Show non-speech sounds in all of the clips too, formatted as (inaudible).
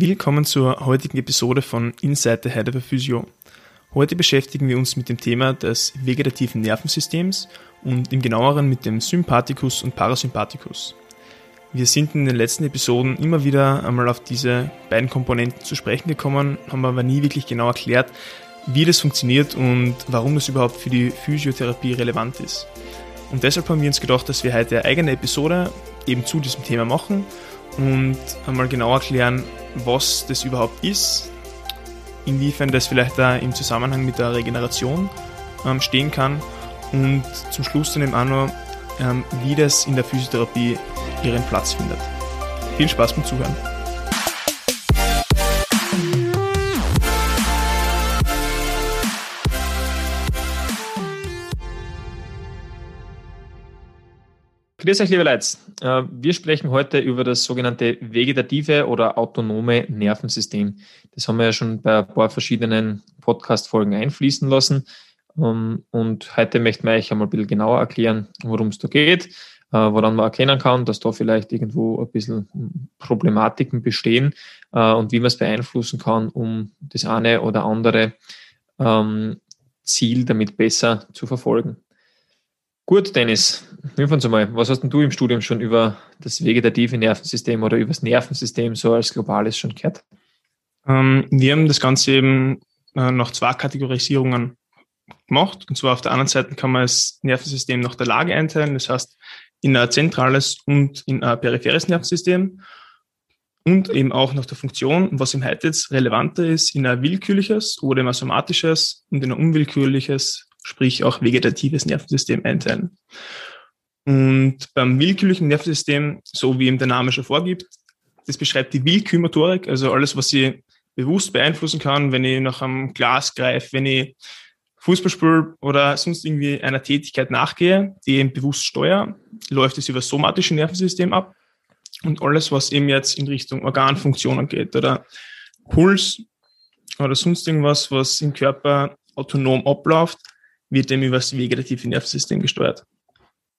Willkommen zur heutigen Episode von Inside the Head of a Physio. Heute beschäftigen wir uns mit dem Thema des vegetativen Nervensystems und im genaueren mit dem Sympathikus und Parasympathikus. Wir sind in den letzten Episoden immer wieder einmal auf diese beiden Komponenten zu sprechen gekommen, haben aber nie wirklich genau erklärt, wie das funktioniert und warum das überhaupt für die Physiotherapie relevant ist. Und deshalb haben wir uns gedacht, dass wir heute eine eigene Episode eben zu diesem Thema machen und einmal genau erklären, was das überhaupt ist, inwiefern das vielleicht da im Zusammenhang mit der Regeneration ähm, stehen kann und zum Schluss dann eben auch noch, ähm, wie das in der Physiotherapie ihren Platz findet. Viel Spaß beim Zuhören. Grüß euch, liebe Leute. Äh, wir sprechen heute über das sogenannte vegetative oder autonome Nervensystem. Das haben wir ja schon bei ein paar verschiedenen Podcast-Folgen einfließen lassen. Ähm, und heute möchten wir euch einmal ein bisschen genauer erklären, worum es da geht, äh, woran man erkennen kann, dass da vielleicht irgendwo ein bisschen Problematiken bestehen äh, und wie man es beeinflussen kann, um das eine oder andere ähm, Ziel damit besser zu verfolgen. Gut, Dennis, hilf einmal. Was hast denn du im Studium schon über das vegetative Nervensystem oder über das Nervensystem so als globales schon gehört? Ähm, wir haben das Ganze eben äh, nach zwei Kategorisierungen gemacht. Und zwar auf der anderen Seite kann man das Nervensystem nach der Lage einteilen. Das heißt, in ein zentrales und in ein peripheres Nervensystem. Und eben auch nach der Funktion, was im heute jetzt relevanter ist, in ein willkürliches oder in ein somatisches und in ein unwillkürliches sprich auch vegetatives Nervensystem einteilen. Und beim willkürlichen Nervensystem, so wie ihm der Name schon vorgibt, das beschreibt die Willkürmotorik, also alles, was ich bewusst beeinflussen kann, wenn ich nach einem Glas greife, wenn ich Fußball spiele oder sonst irgendwie einer Tätigkeit nachgehe, die eben bewusst steuere, läuft es über das somatische Nervensystem ab. Und alles, was eben jetzt in Richtung Organfunktionen geht oder Puls oder sonst irgendwas, was im Körper autonom abläuft, wird eben über das vegetative Nervensystem gesteuert.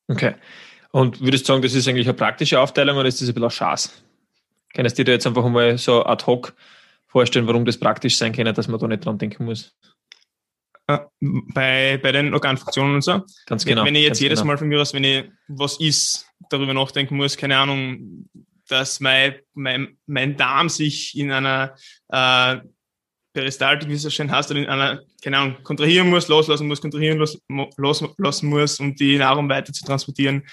Okay. Und würdest du sagen, das ist eigentlich eine praktische Aufteilung oder ist das ein bisschen ein Schaß? Kannst du dir da jetzt einfach mal so ad hoc vorstellen, warum das praktisch sein kann, dass man da nicht dran denken muss? Äh, bei, bei den Organfunktionen und so. Ganz genau. Wenn ich jetzt jedes genau. Mal von mir aus, wenn ich was ist, darüber nachdenken muss, keine Ahnung, dass mein, mein, mein Darm sich in einer äh, Peristaltik, wie es so schön heißt, in einer, keine Ahnung, kontrahieren muss, loslassen muss, kontrahieren los, loslassen muss, um die Nahrung weiter zu transportieren.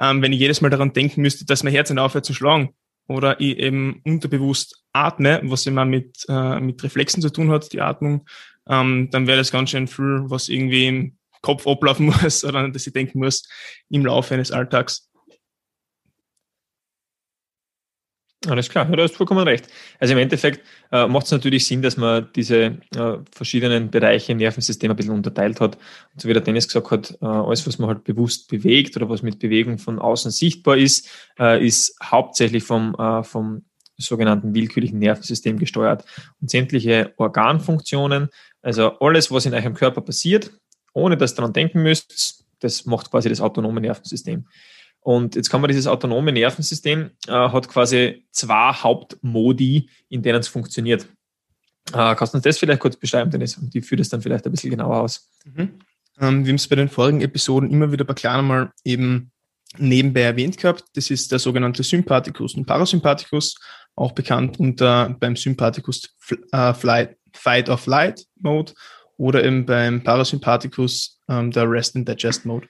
Ähm, wenn ich jedes Mal daran denken müsste, dass mein Herz nicht aufhört zu schlagen oder ich eben unterbewusst atme, was immer mit, äh, mit Reflexen zu tun hat, die Atmung, ähm, dann wäre das ganz schön viel, was irgendwie im Kopf ablaufen (laughs) muss oder dass ich denken muss im Laufe eines Alltags. Alles klar, ja, du hast vollkommen recht. Also im Endeffekt äh, macht es natürlich Sinn, dass man diese äh, verschiedenen Bereiche im Nervensystem ein bisschen unterteilt hat. Und so wie der Dennis gesagt hat, äh, alles, was man halt bewusst bewegt oder was mit Bewegung von außen sichtbar ist, äh, ist hauptsächlich vom, äh, vom sogenannten willkürlichen Nervensystem gesteuert. Und sämtliche Organfunktionen, also alles, was in eurem Körper passiert, ohne dass ihr daran denken müsst, das macht quasi das autonome Nervensystem. Und jetzt kann man dieses autonome Nervensystem äh, hat quasi zwei Hauptmodi, in denen es funktioniert. Äh, kannst du uns das vielleicht kurz beschreiben, Dennis? Und die führt es dann vielleicht ein bisschen genauer aus. Mhm. Ähm, wir haben es bei den vorigen Episoden immer wieder bei Kleinen mal eben nebenbei erwähnt gehabt. Das ist der sogenannte Sympathikus und Parasympathikus, auch bekannt unter beim Sympathikus äh, Flight, Fight or Flight Mode oder eben beim Parasympathikus ähm, der Rest and Digest Mode.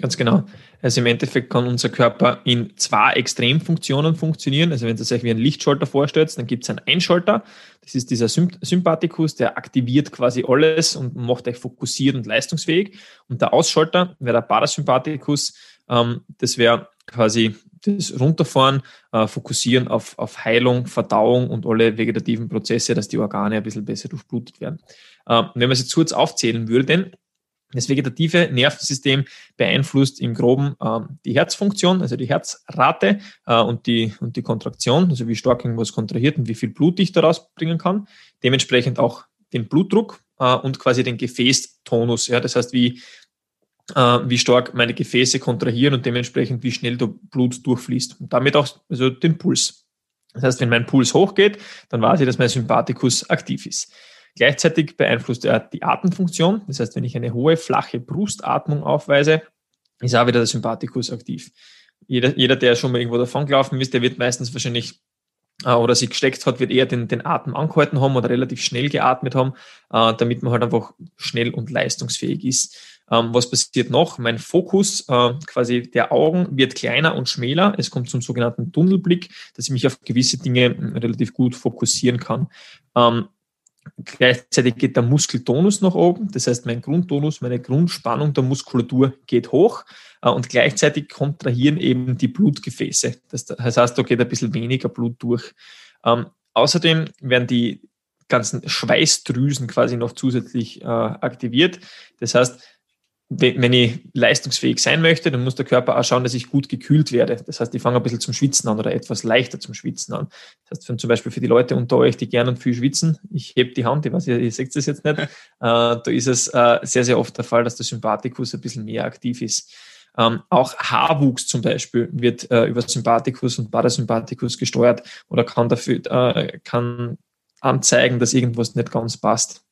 Ganz genau. Also im Endeffekt kann unser Körper in zwei Extremfunktionen funktionieren. Also wenn ihr euch wie einen Lichtschalter vorstellt, dann gibt es einen Einschalter. Das ist dieser Sympathikus, der aktiviert quasi alles und macht euch fokussiert und leistungsfähig. Und der Ausschalter wäre der Parasympathikus. Ähm, das wäre quasi das Runterfahren, äh, Fokussieren auf, auf Heilung, Verdauung und alle vegetativen Prozesse, dass die Organe ein bisschen besser durchblutet werden. Ähm, wenn man es jetzt kurz aufzählen würde, das vegetative Nervensystem beeinflusst im Groben äh, die Herzfunktion, also die Herzrate äh, und, die, und die Kontraktion, also wie stark irgendwas kontrahiert und wie viel Blut ich daraus bringen kann. Dementsprechend auch den Blutdruck äh, und quasi den Gefäßtonus. Ja, das heißt, wie, äh, wie stark meine Gefäße kontrahieren und dementsprechend wie schnell der Blut durchfließt. Und damit auch also den Puls. Das heißt, wenn mein Puls hochgeht, dann weiß ich, dass mein Sympathikus aktiv ist. Gleichzeitig beeinflusst er die Atemfunktion. Das heißt, wenn ich eine hohe, flache Brustatmung aufweise, ist auch wieder der Sympathikus aktiv. Jeder, jeder der schon mal irgendwo davon gelaufen ist, der wird meistens wahrscheinlich äh, oder sich gesteckt hat, wird eher den, den Atem angehalten haben oder relativ schnell geatmet haben, äh, damit man halt einfach schnell und leistungsfähig ist. Ähm, was passiert noch? Mein Fokus, äh, quasi der Augen, wird kleiner und schmäler. Es kommt zum sogenannten Tunnelblick, dass ich mich auf gewisse Dinge hm, relativ gut fokussieren kann. Ähm, Gleichzeitig geht der Muskeltonus nach oben, das heißt, mein Grundtonus, meine Grundspannung der Muskulatur geht hoch äh, und gleichzeitig kontrahieren eben die Blutgefäße. Das heißt, da geht ein bisschen weniger Blut durch. Ähm, außerdem werden die ganzen Schweißdrüsen quasi noch zusätzlich äh, aktiviert. Das heißt, wenn ich leistungsfähig sein möchte, dann muss der Körper auch schauen, dass ich gut gekühlt werde. Das heißt, ich fange ein bisschen zum Schwitzen an oder etwas leichter zum Schwitzen an. Das heißt, für, zum Beispiel für die Leute unter euch, die gerne und viel schwitzen, ich heb die Hand, ich weiß, ihr seht das jetzt nicht, (laughs) äh, da ist es äh, sehr, sehr oft der Fall, dass der Sympathikus ein bisschen mehr aktiv ist. Ähm, auch Haarwuchs zum Beispiel wird äh, über Sympathikus und Parasympathikus gesteuert oder kann dafür, äh, kann anzeigen, dass irgendwas nicht ganz passt.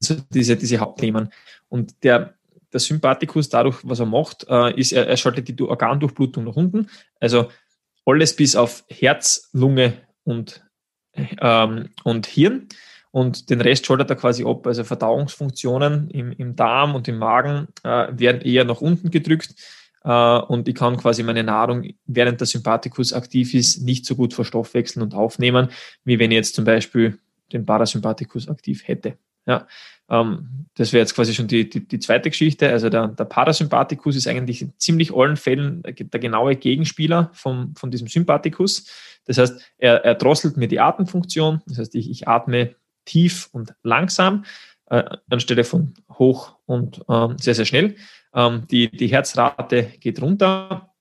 Also diese, diese Hauptthemen. Und der, der Sympathikus, dadurch, was er macht, äh, ist, er, er schaltet die Organdurchblutung nach unten. Also alles bis auf Herz, Lunge und, ähm, und Hirn. Und den Rest schaltet er quasi ab. Also Verdauungsfunktionen im, im Darm und im Magen äh, werden eher nach unten gedrückt. Äh, und ich kann quasi meine Nahrung, während der Sympathikus aktiv ist, nicht so gut verstoffwechseln und aufnehmen, wie wenn ich jetzt zum Beispiel den Parasympathikus aktiv hätte. Ja, ähm, das wäre jetzt quasi schon die, die, die, zweite Geschichte. Also der, der Parasympathikus ist eigentlich in ziemlich allen Fällen der genaue Gegenspieler vom, von diesem Sympathikus. Das heißt, er, er drosselt mir die Atemfunktion. Das heißt, ich, ich atme tief und langsam äh, anstelle von hoch und ähm, sehr, sehr schnell. Ähm, die, die Herzrate geht runter.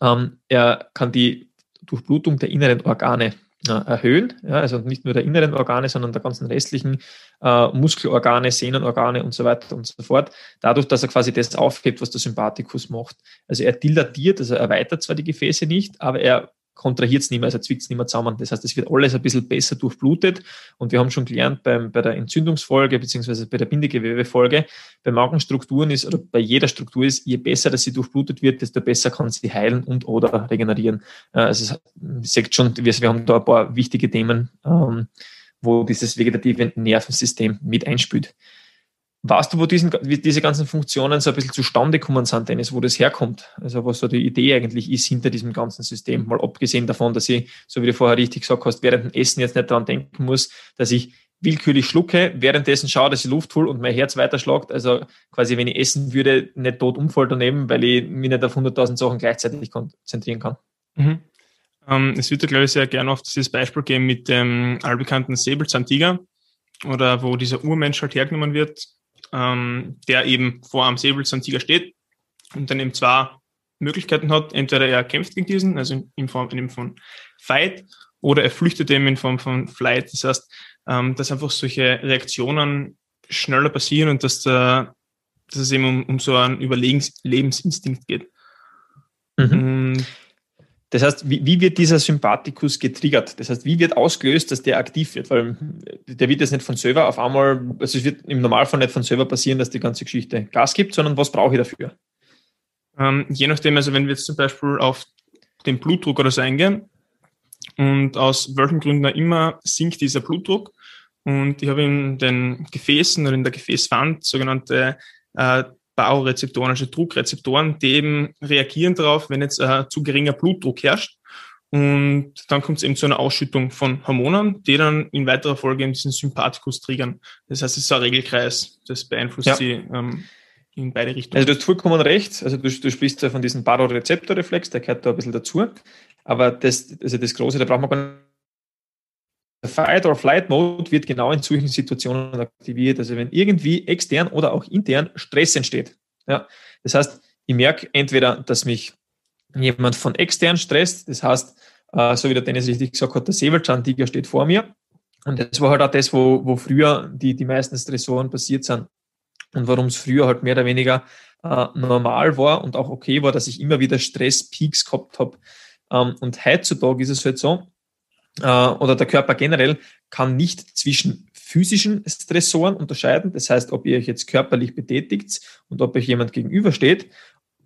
Ähm, er kann die Durchblutung der inneren Organe erhöhen. Ja, also nicht nur der inneren Organe, sondern der ganzen restlichen äh, Muskelorgane, Sehnenorgane und so weiter und so fort. Dadurch, dass er quasi das aufhebt, was der Sympathikus macht. Also er dilatiert, also er erweitert zwar die Gefäße nicht, aber er kontrahiert es nicht mehr, also zwickt es nicht mehr zusammen. Das heißt, es wird alles ein bisschen besser durchblutet. Und wir haben schon gelernt beim, bei der Entzündungsfolge beziehungsweise bei der Bindegewebefolge, bei Magenstrukturen ist oder bei jeder Struktur ist, je besser dass sie durchblutet wird, desto besser kann sie heilen und oder regenerieren. Also es sagt schon, wir, wir haben da ein paar wichtige Themen, ähm, wo dieses vegetative Nervensystem mit einspült. Weißt du, wo diesen, diese ganzen Funktionen so ein bisschen zustande kommen sind, Dennis, wo das herkommt? Also was so die Idee eigentlich ist hinter diesem ganzen System. Mal abgesehen davon, dass ich, so wie du vorher richtig gesagt hast, während dem Essen jetzt nicht daran denken muss, dass ich willkürlich schlucke, währenddessen schaue, dass ich Luft hole und mein Herz weiterschlagt. Also quasi, wenn ich essen würde, nicht tot umfall daneben, weil ich mich nicht auf 100.000 Sachen gleichzeitig konzentrieren kann. Mhm. Ähm, es wird ja, glaube ich, sehr gerne oft dieses Beispiel geben mit dem allbekannten Säbelzahntiger oder wo dieser Urmensch halt hergenommen wird, ähm, der eben vor einem Säbelzahntiger steht und dann eben zwei Möglichkeiten hat. Entweder er kämpft gegen diesen, also in Form, in von Fight, oder er flüchtet eben in Form von Flight. Das heißt, ähm, dass einfach solche Reaktionen schneller passieren und dass, der, dass es eben um, um so einen Überlebensinstinkt geht. Mhm. Das heißt, wie, wie, wird dieser Sympathikus getriggert? Das heißt, wie wird ausgelöst, dass der aktiv wird? Weil der wird jetzt nicht von selber auf einmal, also es wird im Normalfall nicht von selber passieren, dass die ganze Geschichte Gas gibt, sondern was brauche ich dafür? Ähm, je nachdem, also wenn wir jetzt zum Beispiel auf den Blutdruck oder so eingehen und aus welchen Gründen immer sinkt dieser Blutdruck und ich habe in den Gefäßen oder in der Gefäßwand sogenannte äh, Baurezeptoren, also Druckrezeptoren, die eben reagieren darauf, wenn jetzt äh, zu geringer Blutdruck herrscht. Und dann kommt es eben zu einer Ausschüttung von Hormonen, die dann in weiterer Folge eben diesen Sympathikus triggern. Das heißt, es ist ein Regelkreis, das beeinflusst ja. sie ähm, in beide Richtungen. Also du hast vollkommen recht. Also du, du sprichst ja von diesem Barorezeptorreflex, der gehört da ein bisschen dazu. Aber das, also das Große, da braucht man gar nicht der Fight or Flight Mode wird genau in solchen Situationen aktiviert. Also wenn irgendwie extern oder auch intern Stress entsteht. Ja, das heißt, ich merke entweder, dass mich jemand von extern stresst, das heißt, äh, so wie der Dennis richtig gesagt hat, der Säbelzahntiger steht vor mir. Und das war halt auch das, wo, wo früher die, die meisten Stressoren passiert sind. Und warum es früher halt mehr oder weniger äh, normal war und auch okay war, dass ich immer wieder Stresspeaks gehabt habe Ähm, und heutzutage ist es halt so, oder der Körper generell kann nicht zwischen physischen Stressoren unterscheiden, das heißt, ob ihr euch jetzt körperlich betätigt und ob euch jemand gegenübersteht,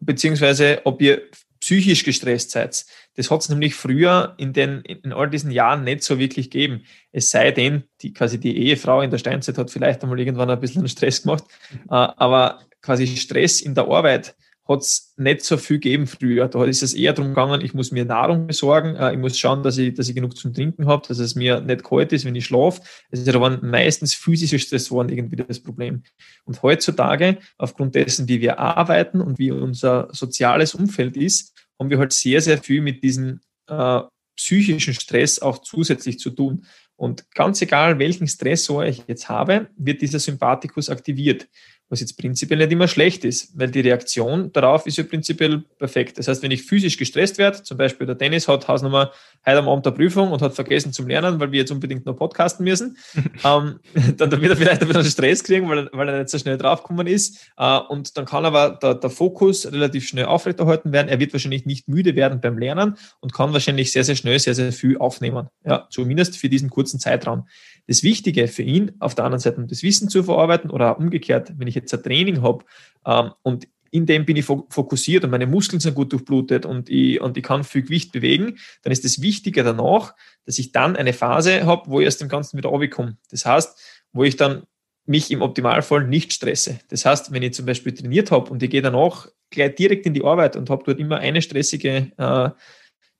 beziehungsweise ob ihr psychisch gestresst seid. Das hat es nämlich früher in, den, in all diesen Jahren nicht so wirklich gegeben. Es sei denn, die, quasi die Ehefrau in der Steinzeit hat vielleicht einmal irgendwann ein bisschen Stress gemacht, äh, aber quasi Stress in der Arbeit hat es nicht so viel gegeben früher. Da ist es eher darum gegangen, ich muss mir Nahrung besorgen, äh, ich muss schauen, dass ich, dass ich genug zum Trinken habe, dass es mir nicht kalt ist, wenn ich schlafe. Also da waren meistens physische Stressoren irgendwie das Problem. Und heutzutage, aufgrund dessen, wie wir arbeiten und wie unser soziales Umfeld ist, haben wir halt sehr, sehr viel mit diesem äh, psychischen Stress auch zusätzlich zu tun. Und ganz egal, welchen Stressor ich jetzt habe, wird dieser Sympathikus aktiviert was jetzt prinzipiell nicht immer schlecht ist, weil die Reaktion darauf ist ja prinzipiell perfekt. Das heißt, wenn ich physisch gestresst werde, zum Beispiel der Dennis hat Hausnummer heute am Abend der Prüfung und hat vergessen zum Lernen, weil wir jetzt unbedingt noch podcasten müssen, (laughs) ähm, dann, (laughs) dann, wird er vielleicht ein bisschen Stress kriegen, weil, weil er nicht so schnell draufgekommen ist. Äh, und dann kann aber der, der Fokus relativ schnell aufrechterhalten werden. Er wird wahrscheinlich nicht müde werden beim Lernen und kann wahrscheinlich sehr, sehr schnell sehr, sehr viel aufnehmen. Ja, zumindest für diesen kurzen Zeitraum. Das Wichtige für ihn auf der anderen Seite, das Wissen zu verarbeiten oder umgekehrt, wenn ich jetzt ein Training habe ähm, und in dem bin ich fokussiert und meine Muskeln sind gut durchblutet und ich, und ich kann viel Gewicht bewegen, dann ist das Wichtige danach, dass ich dann eine Phase habe, wo ich aus dem Ganzen wieder runterkomme. Das heißt, wo ich dann mich im Optimalfall nicht stresse. Das heißt, wenn ich zum Beispiel trainiert habe und ich gehe danach gleich direkt in die Arbeit und habe dort immer eine stressige äh,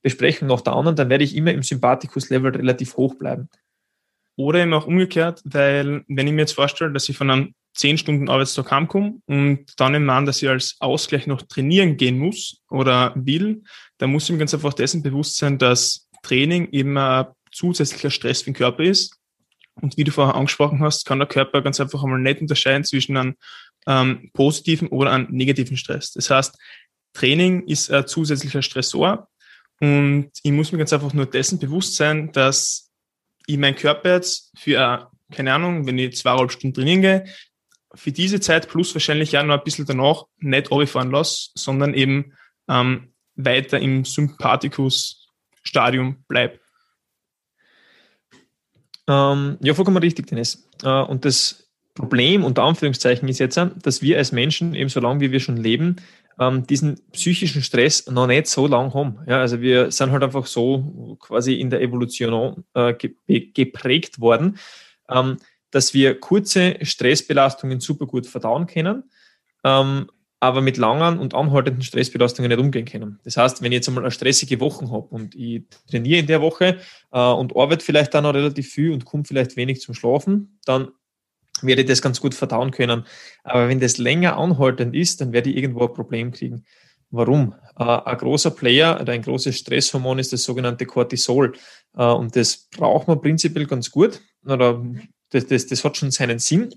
Besprechung nach der anderen, dann werde ich immer im Sympathikus-Level relativ hoch bleiben. Oder eben auch umgekehrt, weil wenn ich mir jetzt vorstelle, dass ich von einem 10 Stunden Arbeitstag heimkomme und dann im Mann, dass ich als Ausgleich noch trainieren gehen muss oder will, dann muss ich mir ganz einfach dessen bewusst sein, dass Training eben ein zusätzlicher Stress für den Körper ist. Und wie du vorher angesprochen hast, kann der Körper ganz einfach einmal nicht unterscheiden zwischen einem ähm, positiven oder einem negativen Stress. Das heißt, Training ist ein zusätzlicher Stressor und ich muss mir ganz einfach nur dessen bewusst sein, dass ich meinen Körper jetzt für, keine Ahnung, wenn ich zweieinhalb Stunden trainieren gehe, für diese Zeit plus wahrscheinlich ja noch ein bisschen danach nicht runterfahren lasse, sondern eben ähm, weiter im Sympathikus-Stadium bleibe. Ähm, ja, vollkommen richtig, Dennis. Äh, und das Problem unter Anführungszeichen ist jetzt, dass wir als Menschen, eben so lange wie wir schon leben, ähm, diesen psychischen Stress noch nicht so lang haben. Ja, also wir sind halt einfach so quasi in der Evolution äh, geprägt worden, ähm, dass wir kurze Stressbelastungen super gut verdauen können, ähm, aber mit langen und anhaltenden Stressbelastungen nicht umgehen können. Das heißt, wenn ich jetzt einmal eine stressige Woche habe und ich trainiere in der Woche äh, und arbeite vielleicht dann noch relativ viel und komme vielleicht wenig zum Schlafen, dann werde ich das ganz gut verdauen können. Aber wenn das länger anhaltend ist, dann werde ich irgendwo ein Problem kriegen. Warum? Äh, ein großer Player oder ein großes Stresshormon ist das sogenannte Cortisol. Äh, und das braucht man prinzipiell ganz gut. Oder das, das, das hat schon seinen Sinn.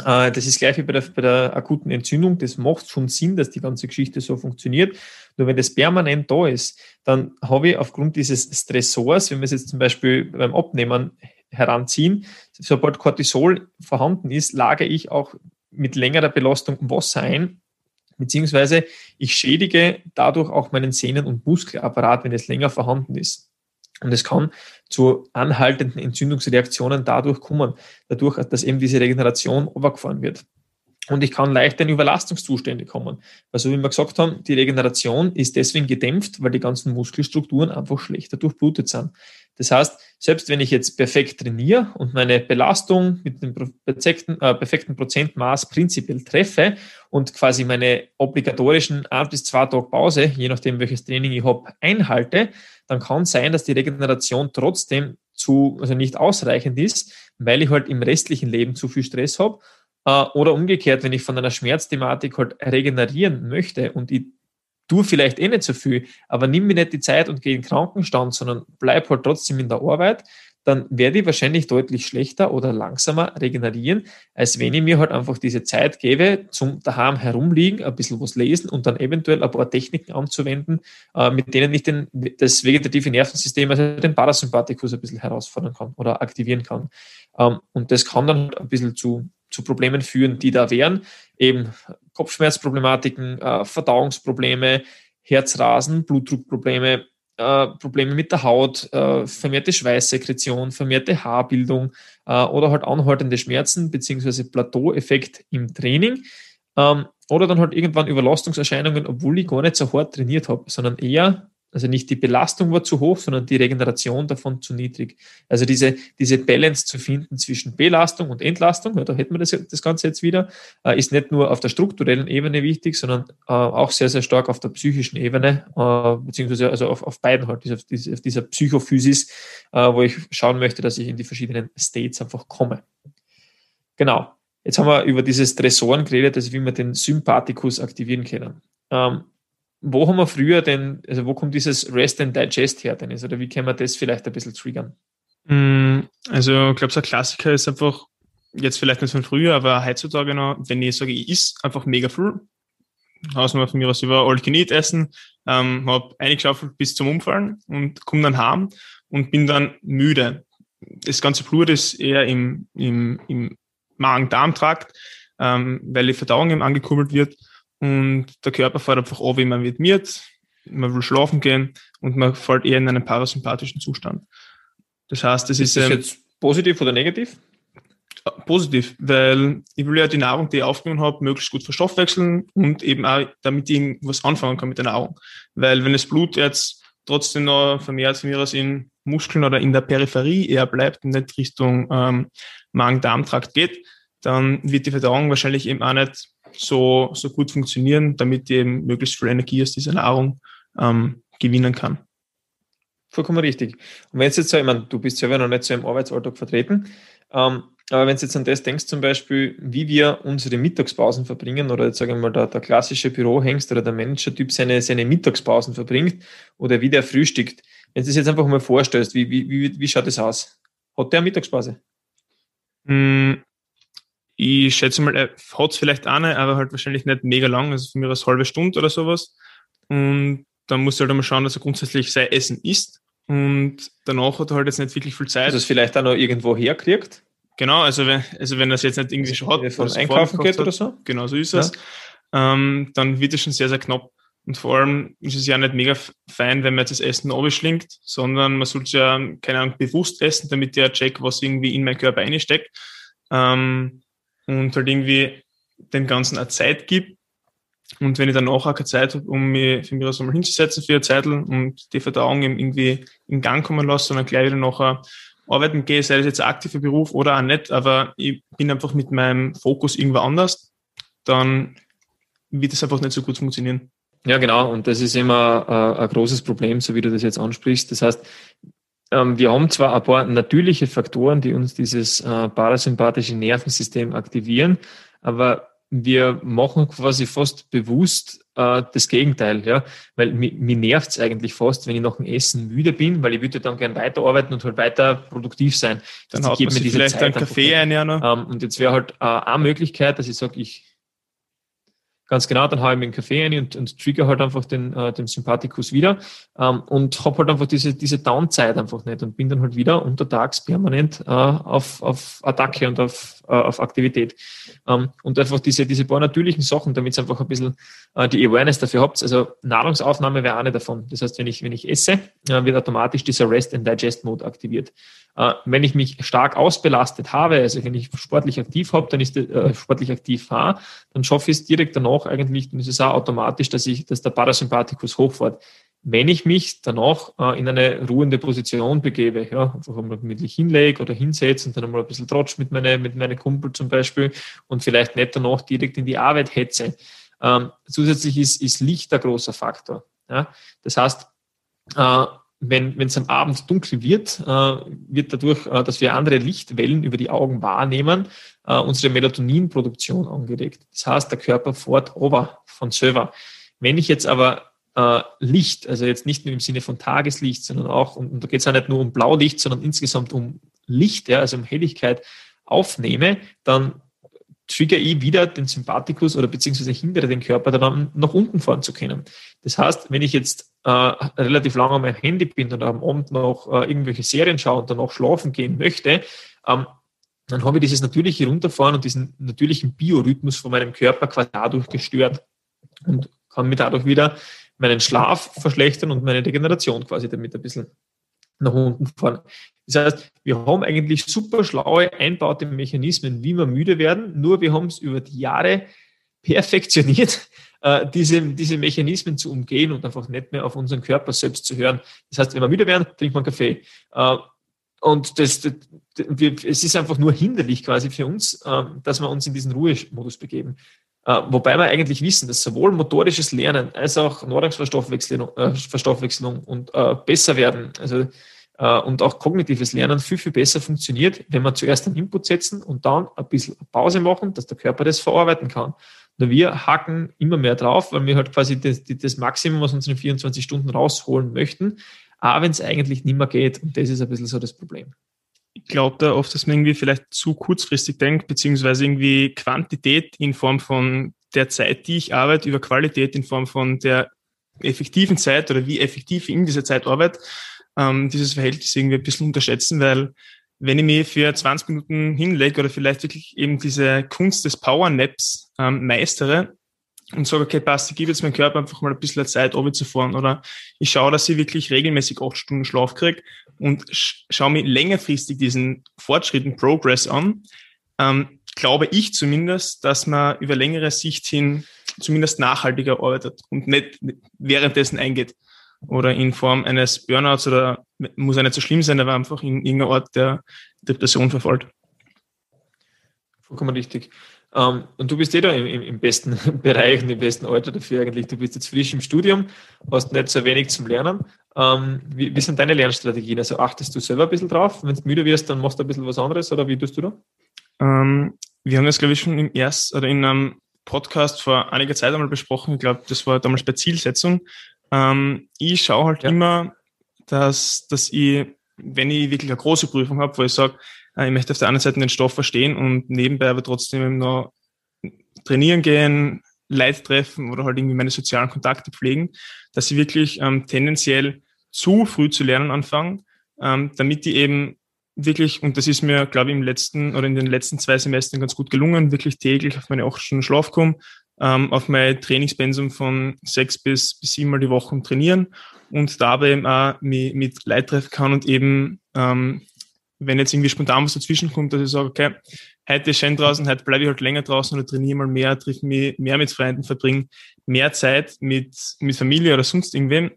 Äh, das ist gleich wie bei der, bei der akuten Entzündung. Das macht schon Sinn, dass die ganze Geschichte so funktioniert. Nur wenn das permanent da ist, dann habe ich aufgrund dieses Stressors, wenn wir es jetzt zum Beispiel beim Abnehmen heranziehen. Sobald Cortisol vorhanden ist, lage ich auch mit längerer Belastung Wasser ein, beziehungsweise ich schädige dadurch auch meinen Sehnen- und Muskelapparat, wenn es länger vorhanden ist. Und es kann zu anhaltenden Entzündungsreaktionen dadurch kommen, dadurch, dass eben diese Regeneration overgefahren wird. Und ich kann leicht in Überlastungszustände kommen. Also wie wir gesagt haben, die Regeneration ist deswegen gedämpft, weil die ganzen Muskelstrukturen einfach schlechter durchblutet sind. Das heißt, selbst wenn ich jetzt perfekt trainiere und meine Belastung mit dem perfekten, äh, perfekten Prozentmaß prinzipiell treffe und quasi meine obligatorischen ein bis zwei Tage Pause, je nachdem welches Training ich habe, einhalte, dann kann sein, dass die Regeneration trotzdem zu, also nicht ausreichend ist, weil ich halt im restlichen Leben zu viel Stress habe äh, oder umgekehrt, wenn ich von einer Schmerzthematik halt regenerieren möchte und ich tue vielleicht eh nicht so viel, aber nimm mir nicht die Zeit und gehe in den Krankenstand, sondern bleib halt trotzdem in der Arbeit, dann werde ich wahrscheinlich deutlich schlechter oder langsamer regenerieren, als wenn ich mir halt einfach diese Zeit gebe, zum daheim herumliegen, ein bisschen was lesen und dann eventuell ein paar Techniken anzuwenden, äh, mit denen ich den, das vegetative Nervensystem, also den Parasympathikus ein bisschen herausfordern kann oder aktivieren kann. Ähm, und das kann dann halt ein bisschen zu zu Problemen führen, die da wären. Eben Kopfschmerzproblematiken, äh, Verdauungsprobleme, Herzrasen, Blutdruckprobleme, äh, Probleme mit der Haut, äh, vermehrte Schweißsekretion, vermehrte Haarbildung äh, oder halt anhaltende Schmerzen beziehungsweise Plateaueffekt im Training. Ähm, oder dann halt irgendwann Überlastungserscheinungen, obwohl ich gar nicht so hart trainiert habe, sondern eher also nicht die Belastung war zu hoch, sondern die Regeneration davon zu niedrig. Also diese, diese Balance zu finden zwischen Belastung und Entlastung, ja, da hätten wir das, das Ganze jetzt wieder, äh, ist nicht nur auf der strukturellen Ebene wichtig, sondern äh, auch sehr, sehr stark auf der psychischen Ebene, äh, beziehungsweise also auf, auf beiden halt, auf, dieser, auf dieser Psychophysis, äh, wo ich schauen möchte, dass ich in die verschiedenen States einfach komme. Genau. Jetzt haben wir über diese Stressoren geredet, also wie wir den Sympathikus aktivieren können. Ähm, wo haben wir früher denn, also wo kommt dieses Rest and Digest her, Dennis? Oder wie kann man das vielleicht ein bisschen triggern? Mm, also, ich glaube, so ein Klassiker ist einfach, jetzt vielleicht nicht von früher, aber heutzutage noch, wenn ich sage, ich isse einfach mega viel, aus von mir was über Eat essen, ähm, habe eingeschaufelt bis zum Umfallen und komme dann heim und bin dann müde. Das ganze Blut ist eher im, im, im Magen-Darm-Trakt, ähm, weil die Verdauung eben angekurbelt wird und der Körper fährt einfach an, wie man wird man will schlafen gehen und man fällt eher in einen parasympathischen Zustand. Das heißt, das ist, ist das ähm, jetzt positiv oder negativ? Positiv, weil ich will ja die Nahrung, die ich aufgenommen habe, möglichst gut verstoffwechseln und eben auch, damit ich irgendwas anfangen kann mit der Nahrung. Weil wenn das Blut jetzt trotzdem noch vermehrt von mir aus in Muskeln oder in der Peripherie eher bleibt und nicht Richtung ähm, Magen-Darm-Trakt geht, dann wird die Verdauung wahrscheinlich eben auch nicht so, so gut funktionieren, damit die eben möglichst viel Energie aus dieser Nahrung ähm, gewinnen kann. Vollkommen richtig. Und wenn es jetzt so, ich meine, du bist selber noch nicht so im Arbeitsalltag vertreten, ähm, aber wenn du jetzt an das denkst, zum Beispiel, wie wir unsere Mittagspausen verbringen, oder jetzt sagen wir mal, der, der klassische Bürohengst oder der Manager-Typ seine, seine Mittagspausen verbringt, oder wie der frühstückt, wenn du das jetzt einfach mal vorstellst, wie, wie, wie, wie schaut das aus? Hat der eine Mittagspause? Mm, ich schätze mal, er hat es vielleicht eine, aber halt wahrscheinlich nicht mega lang, also für mich eine halbe Stunde oder sowas. Und dann muss er halt einmal schauen, dass er grundsätzlich sein Essen isst. Und danach hat er halt jetzt nicht wirklich viel Zeit. Dass er es vielleicht auch noch irgendwo herkriegt? Genau, also wenn, also wenn er es jetzt nicht irgendwie also schon hat, von einkaufen geht oder so. Genau, so ist ja. es. Ähm, dann wird es schon sehr, sehr knapp. Und vor allem ist es ja nicht mega fein, wenn man jetzt das Essen abschlingt, sondern man sollte ja, keine Ahnung, bewusst essen, damit der check, was irgendwie in meinen Körper einsteckt. Ähm, und halt irgendwie dem Ganzen eine Zeit gibt. Und wenn ich dann auch keine Zeit habe, um mich für mich das einmal hinzusetzen für eine Zeit und die Verdauung irgendwie in Gang kommen lasse, sondern gleich wieder nachher arbeiten gehe, sei das jetzt ein aktiver Beruf oder auch nicht, aber ich bin einfach mit meinem Fokus irgendwo anders, dann wird es einfach nicht so gut funktionieren. Ja, genau. Und das ist immer äh, ein großes Problem, so wie du das jetzt ansprichst. Das heißt, ähm, wir haben zwar ein paar natürliche Faktoren, die uns dieses äh, parasympathische Nervensystem aktivieren, aber wir machen quasi fast bewusst äh, das Gegenteil, ja, weil mir, mir nervt es eigentlich fast, wenn ich nach dem Essen müde bin, weil ich würde dann gerne weiterarbeiten und halt weiter produktiv sein. Dann haut man mir diese vielleicht Zeit einen Kaffee ein, ja noch. Ähm, und jetzt wäre halt äh, eine Möglichkeit, dass ich sage, ich Ganz genau, dann haue ich mir einen Kaffee ein und, und trigger halt einfach den, äh, den Sympathikus wieder ähm, und habe halt einfach diese, diese Downzeit einfach nicht und bin dann halt wieder untertags permanent äh, auf, auf Attacke und auf, äh, auf Aktivität. Ähm, und einfach diese, diese paar natürlichen Sachen, damit ihr einfach ein bisschen äh, die Awareness dafür habt. Also Nahrungsaufnahme wäre eine davon. Das heißt, wenn ich, wenn ich esse, äh, wird automatisch dieser Rest and Digest Mode aktiviert. Äh, wenn ich mich stark ausbelastet habe, also wenn ich sportlich aktiv habe, dann ist äh, sportlich aktiv war, dann schaffe ich es direkt danach eigentlich, dann ist es auch automatisch, dass ich, dass der Parasympathikus hochfährt. Wenn ich mich danach äh, in eine ruhende Position begebe, ja, einfach einmal gemütlich hinlege oder hinsetze und dann einmal ein bisschen trotsch mit meinen mit meine Kumpel zum Beispiel und vielleicht nicht danach direkt in die Arbeit hetze. Ähm, zusätzlich ist, ist Licht ein großer Faktor. Ja? Das heißt, äh, wenn es am Abend dunkel wird, äh, wird dadurch, äh, dass wir andere Lichtwellen über die Augen wahrnehmen, äh, unsere Melatoninproduktion angeregt. Das heißt, der Körper fährt over von selber. Wenn ich jetzt aber äh, Licht, also jetzt nicht nur im Sinne von Tageslicht, sondern auch, und, und da geht es ja nicht nur um Blaulicht, sondern insgesamt um Licht, ja, also um Helligkeit aufnehme, dann trigger ich wieder den Sympathikus oder beziehungsweise hindere den Körper dann nach unten fahren zu können. Das heißt, wenn ich jetzt äh, relativ lange am Handy bin und am Abend noch äh, irgendwelche Serien schaue und danach schlafen gehen möchte, ähm, dann habe ich dieses natürliche Runterfahren und diesen natürlichen Biorhythmus von meinem Körper quasi dadurch gestört und kann mir dadurch wieder meinen Schlaf verschlechtern und meine Regeneration quasi damit ein bisschen nach unten fahren. Das heißt, wir haben eigentlich super schlaue, einbaute Mechanismen, wie wir müde werden, nur wir haben es über die Jahre perfektioniert, äh, diese, diese Mechanismen zu umgehen und einfach nicht mehr auf unseren Körper selbst zu hören. Das heißt, wenn wir müde werden, trinkt man Kaffee. Äh, und das, das, wir, es ist einfach nur hinderlich quasi für uns, äh, dass wir uns in diesen Ruhemodus begeben. Wobei wir eigentlich wissen, dass sowohl motorisches Lernen als auch Nahrungsverstoffwechslung Verstoffwechslung und besser werden, also und auch kognitives Lernen viel, viel besser funktioniert, wenn wir zuerst einen Input setzen und dann ein bisschen Pause machen, dass der Körper das verarbeiten kann. Wir hacken immer mehr drauf, weil wir halt quasi das, das Maximum aus unseren 24 Stunden rausholen möchten, aber wenn es eigentlich nicht mehr geht. Und das ist ein bisschen so das Problem. Ich glaube da oft, dass man irgendwie vielleicht zu kurzfristig denkt, beziehungsweise irgendwie Quantität in Form von der Zeit, die ich arbeite, über Qualität in Form von der effektiven Zeit oder wie effektiv ich in dieser Zeit arbeite, ähm, dieses Verhältnis irgendwie ein bisschen unterschätzen, weil wenn ich mich für 20 Minuten hinlege oder vielleicht wirklich eben diese Kunst des Power Naps ähm, meistere und sage, okay, passt, ich gebe jetzt meinem Körper einfach mal ein bisschen Zeit, runterzufahren oder ich schaue, dass ich wirklich regelmäßig acht Stunden Schlaf kriege und schaue mir längerfristig diesen Fortschritten Progress an, ähm, glaube ich zumindest, dass man über längere Sicht hin zumindest nachhaltiger arbeitet und nicht währenddessen eingeht oder in Form eines Burnouts oder muss ja nicht so schlimm sein, aber einfach in irgendeiner Art der Depression verfolgt. Vollkommen richtig. Um, ähm, und du bist eh da im, im, besten (laughs) Bereich und im besten Alter dafür eigentlich. Du bist jetzt frisch im Studium, hast nicht so wenig zum Lernen. Um, ähm, wie, wie, sind deine Lernstrategien? Also achtest du selber ein bisschen drauf? Wenn du müde wirst, dann machst du ein bisschen was anderes oder wie tust du da? Um, ähm, wir haben das, glaube ich, schon im ersten oder in einem Podcast vor einiger Zeit einmal besprochen. Ich glaube, das war damals bei Zielsetzung. Ich schaue halt ja. immer, dass, dass ich, wenn ich wirklich eine große Prüfung habe, wo ich sage, äh, ich möchte auf der einen Seite den Stoff verstehen und nebenbei aber trotzdem noch trainieren gehen, Leid treffen oder halt irgendwie meine sozialen Kontakte pflegen, dass ich wirklich ähm, tendenziell zu früh zu lernen anfange, ähm, damit die eben wirklich, und das ist mir, glaube ich, im letzten oder in den letzten zwei Semestern ganz gut gelungen, wirklich täglich auf meine acht Stunden Schlaf komme, ähm, auf mein Trainingspensum von sechs bis, bis sieben Mal die Woche trainieren und dabei eben auch mit, mit Leid treffen kann und eben, ähm, wenn jetzt irgendwie spontan was dazwischen kommt, dass ich sage, okay, heute ist schön draußen, heute bleibe ich halt länger draußen oder trainiere mal mehr, triff mich mehr mit Freunden, verbringe mehr Zeit mit, mit Familie oder sonst irgendwem,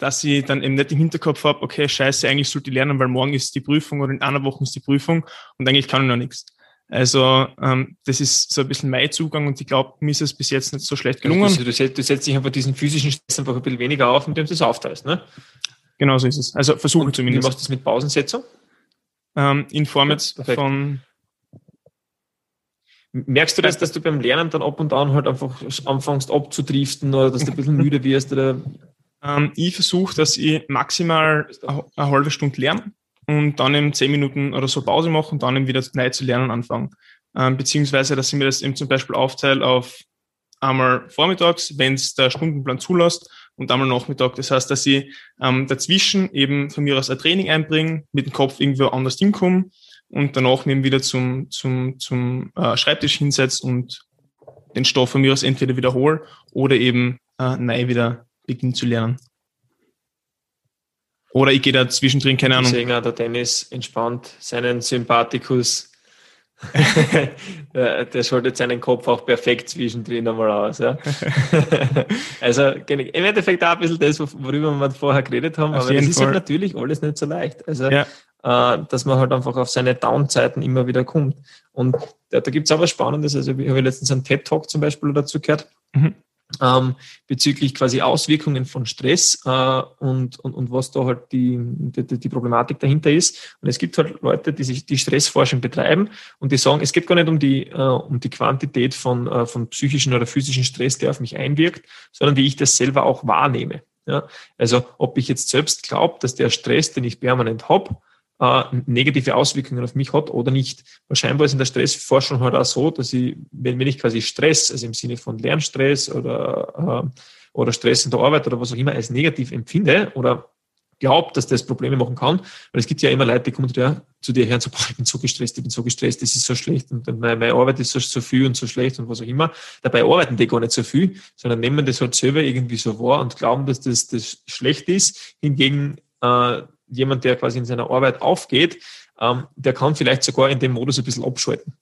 dass ich dann eben nicht im Hinterkopf habe, okay, scheiße, eigentlich sollte ich lernen, weil morgen ist die Prüfung oder in einer Woche ist die Prüfung und eigentlich kann ich noch nichts. Also ähm, das ist so ein bisschen mein Zugang und ich glaube, mir ist es bis jetzt nicht so schlecht gelungen. Also, du, setzt, du setzt dich einfach diesen physischen Stress einfach ein bisschen weniger auf, indem du es aufteilst, ne? Genau so ist es. Also versuche zumindest. Wie machst du das mit Pausensetzung? Ähm, in Form jetzt ja, von Merkst du das, dass du beim Lernen dann ab und an halt einfach anfängst abzudriften oder dass du ein bisschen (laughs) müde wirst? Oder? Ähm, ich versuche, dass ich maximal eine halbe Stunde lerne und dann eben zehn Minuten oder so Pause machen und dann eben wieder neu zu lernen anfangen. Ähm, beziehungsweise, dass ich mir das eben zum Beispiel aufteile auf einmal vormittags, wenn es der Stundenplan zulässt, und einmal Nachmittag. Das heißt, dass ich ähm, dazwischen eben von mir aus ein Training einbringe, mit dem Kopf irgendwo anders hinkomme und danach eben wieder zum, zum, zum äh, Schreibtisch hinsetze und den Stoff von mir aus entweder wiederhole oder eben äh, neu wieder beginne zu lernen. Oder ich gehe da zwischendrin, keine Ahnung. Sänger, der Dennis entspannt seinen Sympathikus. (laughs) der schaltet seinen Kopf auch perfekt zwischendrin einmal aus. Ja. (laughs) also im Endeffekt auch ein bisschen das, worüber wir vorher geredet haben, Auf aber das ist halt natürlich alles nicht so leicht. Also ja. äh, dass man halt einfach auf seine Downzeiten immer wieder kommt. Und da, da gibt es auch was Spannendes. Also ich habe letztens einen TED-Talk zum Beispiel dazu gehört. Mhm ähm, bezüglich quasi Auswirkungen von Stress äh, und, und, und was da halt die, die, die Problematik dahinter ist. Und es gibt halt Leute, die sich die Stressforschung betreiben und die sagen, es geht gar nicht um die, äh, um die Quantität von, äh, von psychischen oder physischen Stress, der auf mich einwirkt, sondern wie ich das selber auch wahrnehme. Ja? Also ob ich jetzt selbst glaube, dass der Stress, den ich permanent habe, äh, negative Auswirkungen auf mich hat oder nicht. Weil scheinbar ist in der Stressforschung halt auch so, dass ich, wenn, wenn ich quasi Stress, also im Sinne von Lernstress oder, äh, oder Stress in der Arbeit oder was auch immer als negativ empfinde oder glaubt, dass das Probleme machen kann, weil es gibt ja immer Leute, die kommen und ja, zu dir hören, so, boah, ich bin so gestresst, ich bin so gestresst, das ist so schlecht und meine, meine Arbeit ist so, so viel und so schlecht und was auch immer. Dabei arbeiten die gar nicht so viel, sondern nehmen das halt selber irgendwie so wahr und glauben, dass das, das schlecht ist. Hingegen äh, jemand, der quasi in seiner Arbeit aufgeht, ähm, der kann vielleicht sogar in dem Modus ein bisschen abschalten.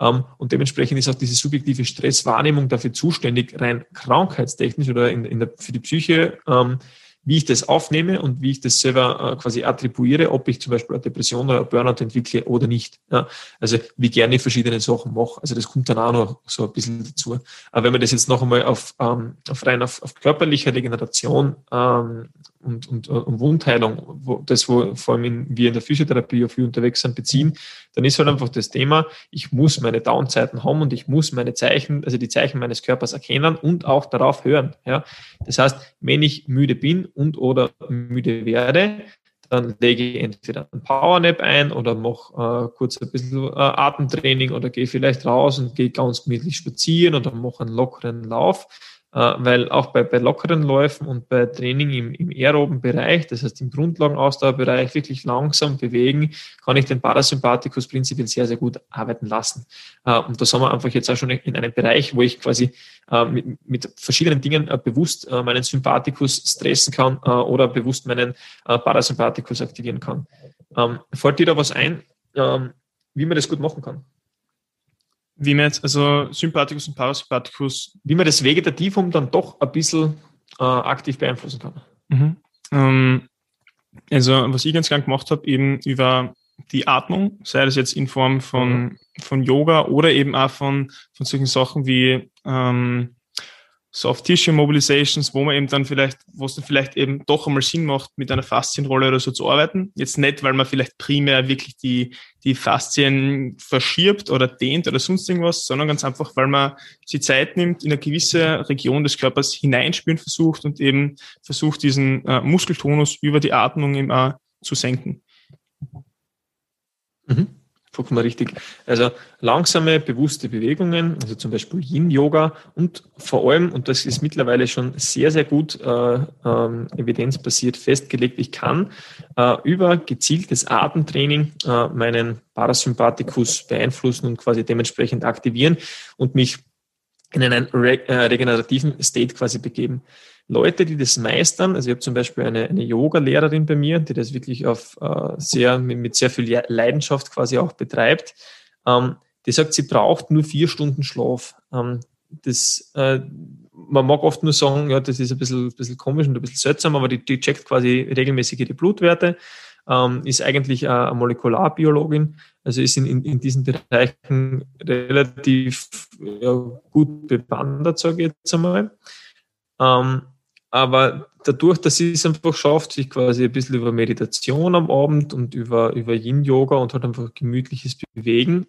Ähm, und dementsprechend ist auch diese subjektive Stresswahrnehmung dafür zuständig, rein krankheitstechnisch oder in, in der, für die Psyche, ähm, wie ich das aufnehme und wie ich das selber äh, quasi attribuiere, ob ich zum Beispiel eine Depression oder eine Burnout entwickle oder nicht. Ja, also wie gerne ich verschiedene Sachen mache. Also das kommt dann auch noch so ein bisschen dazu. Aber wenn man das jetzt noch einmal auf, ähm, auf rein auf, auf körperliche Regeneration ähm, und, und, und Wundheilung, wo, das, wo vor allem in, wir in der Physiotherapie auf viel unterwegs sind, beziehen, dann ist halt einfach das Thema, ich muss meine Downzeiten haben und ich muss meine Zeichen, also die Zeichen meines Körpers erkennen und auch darauf hören. Ja? Das heißt, wenn ich müde bin und oder müde werde, dann lege ich entweder ein Powernap ein oder mache äh, kurz ein bisschen äh, Atemtraining oder gehe vielleicht raus und gehe ganz gemütlich spazieren oder mache einen lockeren Lauf äh, weil auch bei, bei lockeren Läufen und bei Training im, im aeroben Bereich, das heißt im Grundlagenausdauerbereich, wirklich langsam bewegen, kann ich den Parasympathikus prinzipiell sehr, sehr gut arbeiten lassen. Äh, und das haben wir einfach jetzt auch schon in einem Bereich, wo ich quasi äh, mit, mit verschiedenen Dingen bewusst meinen Sympathikus stressen kann oder bewusst meinen Parasympathikus aktivieren kann. Ähm, fällt dir da was ein, ähm, wie man das gut machen kann? Wie man jetzt, also Sympathikus und Parasympathikus. Wie man das Vegetativum dann doch ein bisschen äh, aktiv beeinflussen kann. Mhm. Ähm, also, was ich ganz gern gemacht habe, eben über die Atmung, sei das jetzt in Form von, mhm. von Yoga oder eben auch von, von solchen Sachen wie ähm, Soft Tissue Mobilizations, wo man eben dann vielleicht, wo es dann vielleicht eben doch einmal Sinn macht, mit einer Faszienrolle oder so zu arbeiten. Jetzt nicht, weil man vielleicht primär wirklich die, die Faszien verschirbt oder dehnt oder sonst irgendwas, sondern ganz einfach, weil man sich Zeit nimmt, in eine gewisse Region des Körpers hineinspüren versucht und eben versucht, diesen äh, Muskeltonus über die Atmung eben auch zu senken. Mhm vollkommen richtig. Also langsame, bewusste Bewegungen, also zum Beispiel Yin-Yoga und vor allem, und das ist mittlerweile schon sehr, sehr gut äh, ähm, evidenzbasiert festgelegt, ich kann äh, über gezieltes Atemtraining äh, meinen Parasympathikus beeinflussen und quasi dementsprechend aktivieren und mich in einen äh, regenerativen State quasi begeben. Leute, die das meistern, also ich habe zum Beispiel eine, eine Yoga-Lehrerin bei mir, die das wirklich auf äh, sehr, mit, mit, sehr viel Leidenschaft quasi auch betreibt, ähm, die sagt, sie braucht nur vier Stunden Schlaf. Ähm, das, äh, man mag oft nur sagen, ja, das ist ein bisschen, bisschen komisch und ein bisschen seltsam, aber die, die checkt quasi regelmäßig ihre Blutwerte, ähm, ist eigentlich eine Molekularbiologin, also ist in, in, in diesen Bereichen relativ ja, gut bewandert, sage ich jetzt einmal. Ähm, aber dadurch, dass sie es einfach schafft, sich quasi ein bisschen über Meditation am Abend und über, über Yin-Yoga und halt einfach gemütliches Bewegen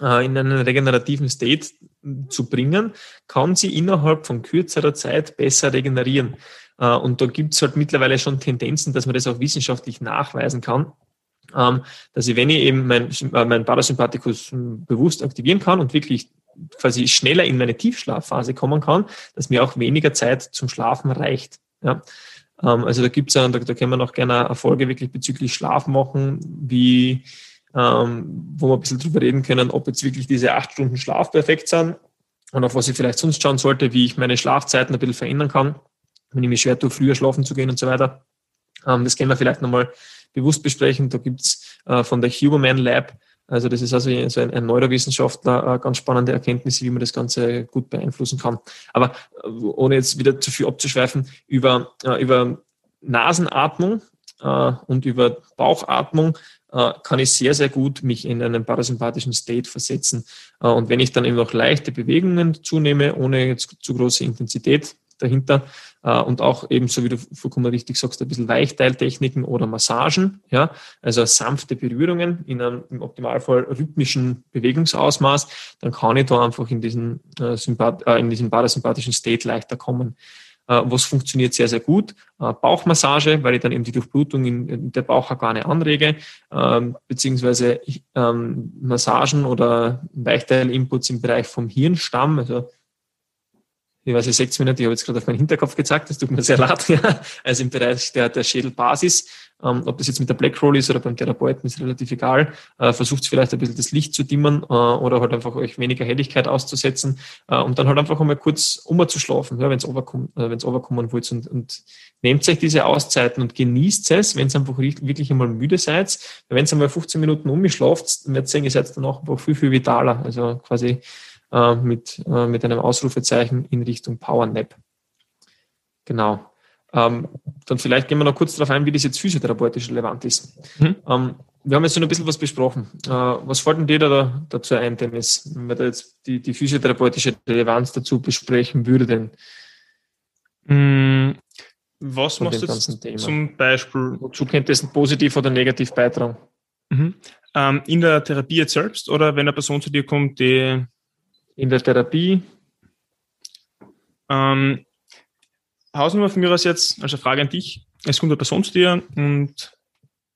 äh, in einen regenerativen State zu bringen, kann sie innerhalb von kürzerer Zeit besser regenerieren. Äh, und da gibt es halt mittlerweile schon Tendenzen, dass man das auch wissenschaftlich nachweisen kann, ähm, dass ich, wenn ich eben mein, äh, mein Parasympathikus bewusst aktivieren kann und wirklich quasi schneller in meine Tiefschlafphase kommen kann, dass mir auch weniger Zeit zum Schlafen reicht. Ja. Ähm, also da gibt es da, da können wir noch gerne eine Folge wirklich bezüglich Schlaf machen, wie ähm, wo wir ein bisschen drüber reden können, ob jetzt wirklich diese acht Stunden Schlaf perfekt sind und auf was ich vielleicht sonst schauen sollte, wie ich meine Schlafzeiten ein bisschen verändern kann, wenn ich mir schwer tue, früher schlafen zu gehen und so weiter. Ähm, das können wir vielleicht nochmal bewusst besprechen. Da gibt's äh, von der Huberman Lab also das ist also so ein, ein Neurowissenschaftler, äh, ganz spannende Erkenntnisse, wie man das Ganze gut beeinflussen kann. Aber äh, ohne jetzt wieder zu viel abzuschweifen, über, äh, über Nasenatmung und über Bauchatmung kann ich sehr, sehr gut mich in einen parasympathischen State versetzen. Und wenn ich dann eben noch leichte Bewegungen zunehme, ohne jetzt zu große Intensität, dahinter äh, und auch eben, so wie du vollkommen richtig sagst, ein bisschen Weichteiltechniken oder Massagen, ja, also sanfte Berührungen in einem im Optimalfall rhythmischen Bewegungsausmaß, dann kann ich da einfach in diesen, äh, äh, in diesen parasympathischen State leichter kommen. Was funktioniert sehr, sehr gut. Bauchmassage, weil ich dann eben die Durchblutung in, in der Bauchorgane anrege, ähm, beziehungsweise ähm, Massagen oder Weichteil-Inputs im Bereich vom Hirnstamm, also ich weiß, ihr seht nicht, ich habe jetzt gerade auf meinen Hinterkopf gezeigt, das tut mir sehr leid, (laughs) ja. also im Bereich der, der Schädelbasis, ähm, ob das jetzt mit der Blackroll ist oder beim Therapeuten, ist relativ egal, äh, versucht vielleicht ein bisschen das Licht zu dimmen äh, oder halt einfach euch weniger Helligkeit auszusetzen, äh, um dann halt einfach einmal kurz umzuschlafen, ja, wenn es overkommen, äh, wenn's overkommen wollt und, und nehmt euch diese Auszeiten und genießt es, wenn ihr einfach wirklich einmal müde seid, wenn ihr einmal 15 Minuten umgeschlaft, dann werdet ihr sehen, ihr seid danach einfach viel, viel vitaler, also quasi äh, mit, äh, mit einem Ausrufezeichen in Richtung Power Nap. Genau. Ähm, dann vielleicht gehen wir noch kurz darauf ein, wie das jetzt physiotherapeutisch relevant ist. Mhm. Ähm, wir haben jetzt schon ein bisschen was besprochen. Äh, was fällt denn dir da dazu ein, Dennis, wenn wir da jetzt die, die physiotherapeutische Relevanz dazu besprechen würden? Mhm. Was machst du jetzt Thema? zum Beispiel? Wozu könnte es positiv oder negativ beitragen? Mhm. Ähm, in der Therapie jetzt selbst oder wenn eine Person zu dir kommt, die in der Therapie? Ähm, Hausnummer von mir aus jetzt, also Frage an dich. Es kommt eine Person zu dir und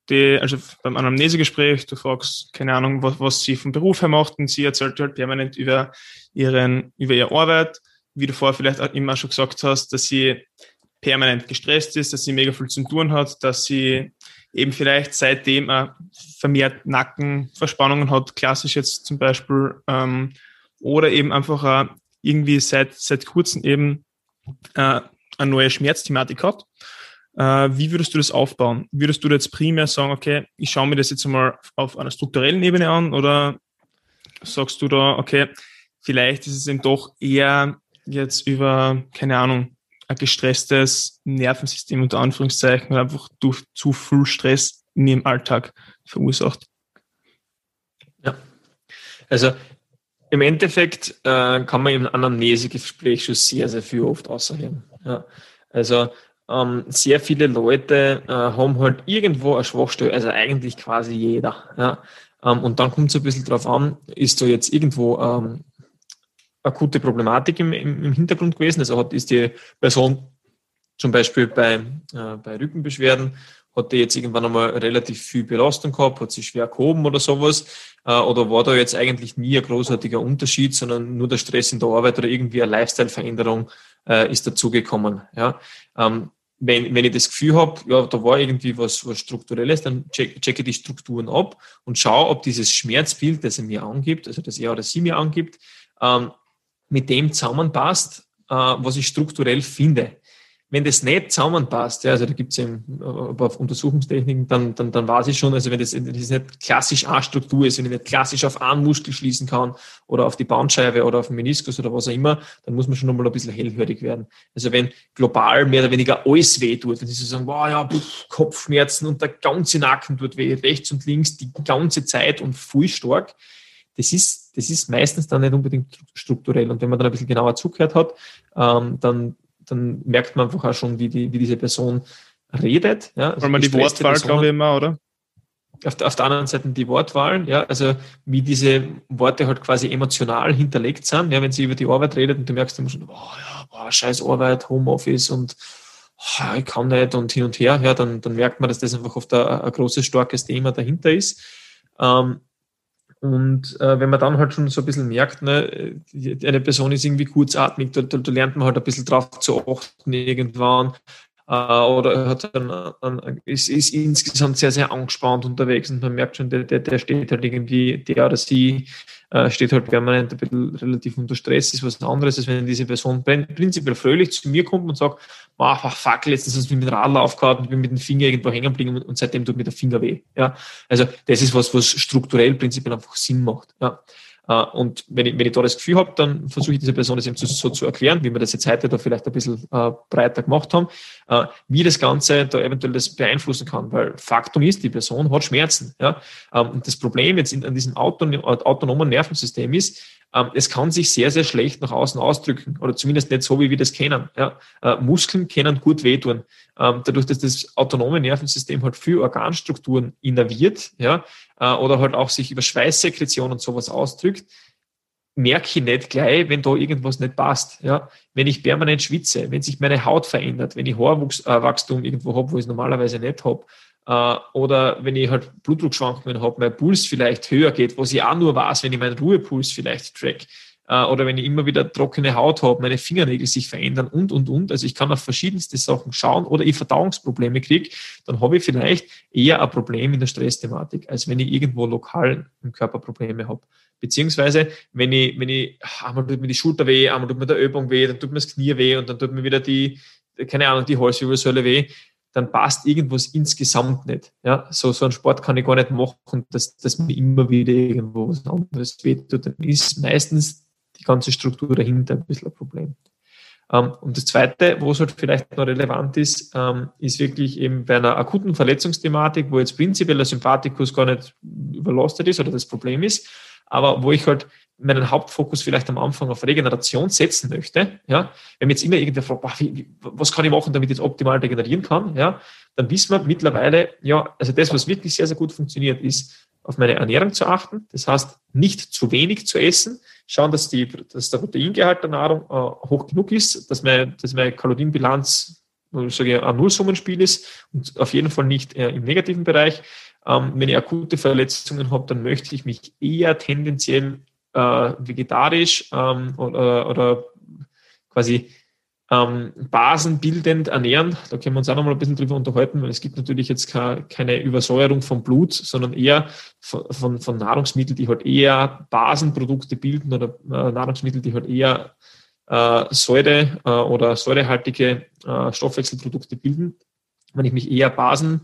die, also beim Anamnesegespräch, du fragst, keine Ahnung, was, was sie vom Beruf her macht und sie erzählt halt permanent über ihren, über ihre Arbeit, wie du vorher vielleicht auch immer schon gesagt hast, dass sie permanent gestresst ist, dass sie mega viel zu tun hat, dass sie eben vielleicht seitdem äh, vermehrt Nackenverspannungen hat, klassisch jetzt zum Beispiel, ähm, oder eben einfach äh, irgendwie seit, seit kurzem eben äh, eine neue Schmerzthematik hat. Äh, wie würdest du das aufbauen? Würdest du jetzt primär sagen, okay, ich schaue mir das jetzt mal auf einer strukturellen Ebene an oder sagst du da, okay, vielleicht ist es eben doch eher jetzt über, keine Ahnung, ein gestresstes Nervensystem unter Anführungszeichen oder einfach durch zu viel Stress in ihrem Alltag verursacht? Ja, also im Endeffekt äh, kann man im Anamnesegespräch schon sehr, sehr viel oft außerheben. Ja. Also ähm, sehr viele Leute äh, haben halt irgendwo eine Schwachstelle, also eigentlich quasi jeder. Ja. Ähm, und dann kommt es ein bisschen drauf an, ist da jetzt irgendwo ähm, akute Problematik im, im, im, Hintergrund gewesen? Also hat, ist die Person zum Beispiel bei, äh, bei Rückenbeschwerden hat der jetzt irgendwann einmal relativ viel Belastung gehabt, hat sich schwer gehoben oder sowas? Äh, oder war da jetzt eigentlich nie ein großartiger Unterschied, sondern nur der Stress in der Arbeit oder irgendwie eine Lifestyle-Veränderung äh, ist dazugekommen? Ja? Ähm, wenn, wenn ich das Gefühl habe, ja, da war irgendwie was, was Strukturelles, dann check, checke die Strukturen ab und schaue, ob dieses Schmerzbild, das er mir angibt, also das er oder sie mir angibt, ähm, mit dem zusammenpasst, äh, was ich strukturell finde wenn das nicht zusammenpasst, ja, also da gibt es ein paar Untersuchungstechniken, dann, dann, dann weiß ich schon, also wenn das, das nicht klassisch A-Struktur ist, wenn ich nicht klassisch auf einen Muskel schließen kann oder auf die Bandscheibe oder auf den Meniskus oder was auch immer, dann muss man schon nochmal ein bisschen hellhörig werden. Also wenn global mehr oder weniger alles weh tut, wenn sie so sagen, wow, ja, pff, Kopfschmerzen und der ganze Nacken tut weh, rechts und links die ganze Zeit und voll stark, das ist, das ist meistens dann nicht unbedingt strukturell. Und wenn man dann ein bisschen genauer zugehört hat, ähm, dann dann merkt man einfach auch schon, wie, die, wie diese Person redet. Ja? Also Weil man die Wortwahl, glaube ich, immer, oder? Auf der, auf der anderen Seite die Wortwahl, ja, also wie diese Worte halt quasi emotional hinterlegt sind, ja, wenn sie über die Arbeit redet und du merkst dann schon, oh, ja, boah, scheiß Arbeit, Homeoffice und oh, ich kann nicht und hin und her, ja, dann, dann merkt man, dass das einfach oft ein, ein großes, starkes Thema dahinter ist. Ähm, und äh, wenn man dann halt schon so ein bisschen merkt, ne, eine Person ist irgendwie kurzatmig, da, da, da lernt man halt ein bisschen drauf zu achten irgendwann. Äh, oder hat dann, dann, ist, ist insgesamt sehr, sehr angespannt unterwegs und man merkt schon, der, der, der steht halt irgendwie, der oder sie äh, steht halt permanent ein bisschen relativ unter Stress, ist was anderes, als wenn diese Person prinzipiell fröhlich zu mir kommt und sagt, ach, fuck, letztens mich mit dem Radl aufgehauen und bin mit dem Finger irgendwo hängen geblieben und seitdem tut mir der Finger weh. Ja? Also das ist was, was strukturell prinzipiell einfach Sinn macht. Ja? Äh, und wenn ich, wenn ich da das Gefühl habe, dann versuche ich dieser Person das eben so zu erklären, wie wir das jetzt heute da vielleicht ein bisschen äh, breiter gemacht haben, äh, wie das Ganze da eventuell das beeinflussen kann. Weil Faktum ist, die Person hat Schmerzen. Ja? Ähm, und das Problem jetzt in, an diesem autonomen Nervensystem ist, ähm, es kann sich sehr, sehr schlecht nach außen ausdrücken oder zumindest nicht so, wie wir das kennen. Ja? Äh, Muskeln können gut wehtun. Ähm, dadurch, dass das autonome Nervensystem halt viel Organstrukturen innerviert ja? Äh, oder halt auch sich über Schweißsekretion und sowas ausdrückt, merke ich nicht gleich, wenn da irgendwas nicht passt. Ja? Wenn ich permanent schwitze, wenn sich meine Haut verändert, wenn ich Haarwachstum äh, irgendwo habe, wo ich es normalerweise nicht habe, äh, oder wenn ich halt Blutdruckschwankungen habe, mein Puls vielleicht höher geht, was ich auch nur weiß, wenn ich meinen Ruhepuls vielleicht track. äh, oder wenn ich immer wieder trockene Haut habe, meine Fingernägel sich verändern und, und, und. Also ich kann auf verschiedenste Sachen schauen oder ich Verdauungsprobleme kriege, dann habe ich vielleicht eher ein Problem in der Stressthematik, als wenn ich irgendwo lokal im Körper Probleme habe. Beziehungsweise, wenn ich, wenn ich, einmal tut mir die Schulter weh, einmal tut mir der Übung weh, dann tut mir das Knie weh und dann tut mir wieder die, keine Ahnung, die Halswirbelsäule weh, dann passt irgendwas insgesamt nicht. Ja, so, so einen Sport kann ich gar nicht machen, dass, dass mir immer wieder irgendwo was anderes wehtut. Dann ist meistens die ganze Struktur dahinter ein bisschen ein Problem. Ähm, und das Zweite, wo es halt vielleicht noch relevant ist, ähm, ist wirklich eben bei einer akuten Verletzungsthematik, wo jetzt prinzipiell der Sympathikus gar nicht überlastet ist oder das Problem ist, aber wo ich halt meinen Hauptfokus vielleicht am Anfang auf Regeneration setzen möchte, ja, wenn mir jetzt immer irgendwer fragt, boah, wie, was kann ich machen, damit ich jetzt optimal regenerieren kann, ja, dann wissen wir mittlerweile, ja, also das, was wirklich sehr, sehr gut funktioniert, ist, auf meine Ernährung zu achten. Das heißt, nicht zu wenig zu essen, schauen, dass, die, dass der Proteingehalt der Nahrung äh, hoch genug ist, dass meine, dass meine Kalorienbilanz sage ich, ein Nullsummenspiel ist und auf jeden Fall nicht äh, im negativen Bereich. Ähm, wenn ich akute Verletzungen habe, dann möchte ich mich eher tendenziell äh, vegetarisch ähm, oder, oder quasi ähm, basenbildend ernähren. Da können wir uns auch noch mal ein bisschen drüber unterhalten, weil es gibt natürlich jetzt keine Übersäuerung vom Blut, sondern eher von, von, von Nahrungsmitteln, die halt eher Basenprodukte bilden oder äh, Nahrungsmittel, die halt eher äh, Säure äh, oder säurehaltige äh, Stoffwechselprodukte bilden. Wenn ich mich eher Basen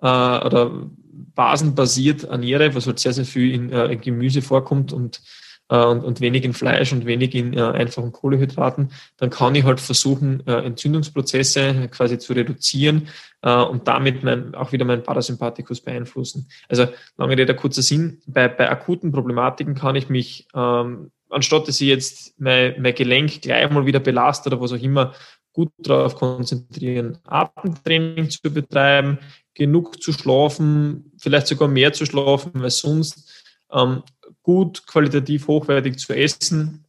äh, oder basenbasiert ernähre, was halt sehr, sehr viel in, äh, Gemüse vorkommt und äh, und, und wenig in Fleisch und wenig in äh, einfachen Kohlehydraten, dann kann ich halt versuchen, äh, Entzündungsprozesse quasi zu reduzieren äh, und damit mein, auch wieder meinen Parasympathikus beeinflussen. Also lange Rede, kurzer Sinn, bei, bei akuten Problematiken kann ich mich, ähm, anstatt dass ich jetzt mein, mein Gelenk gleich mal wieder belaste oder was auch immer, gut darauf konzentrieren, Atemtraining zu betreiben, genug zu schlafen, vielleicht sogar mehr zu schlafen, weil sonst ähm, gut, qualitativ hochwertig zu essen,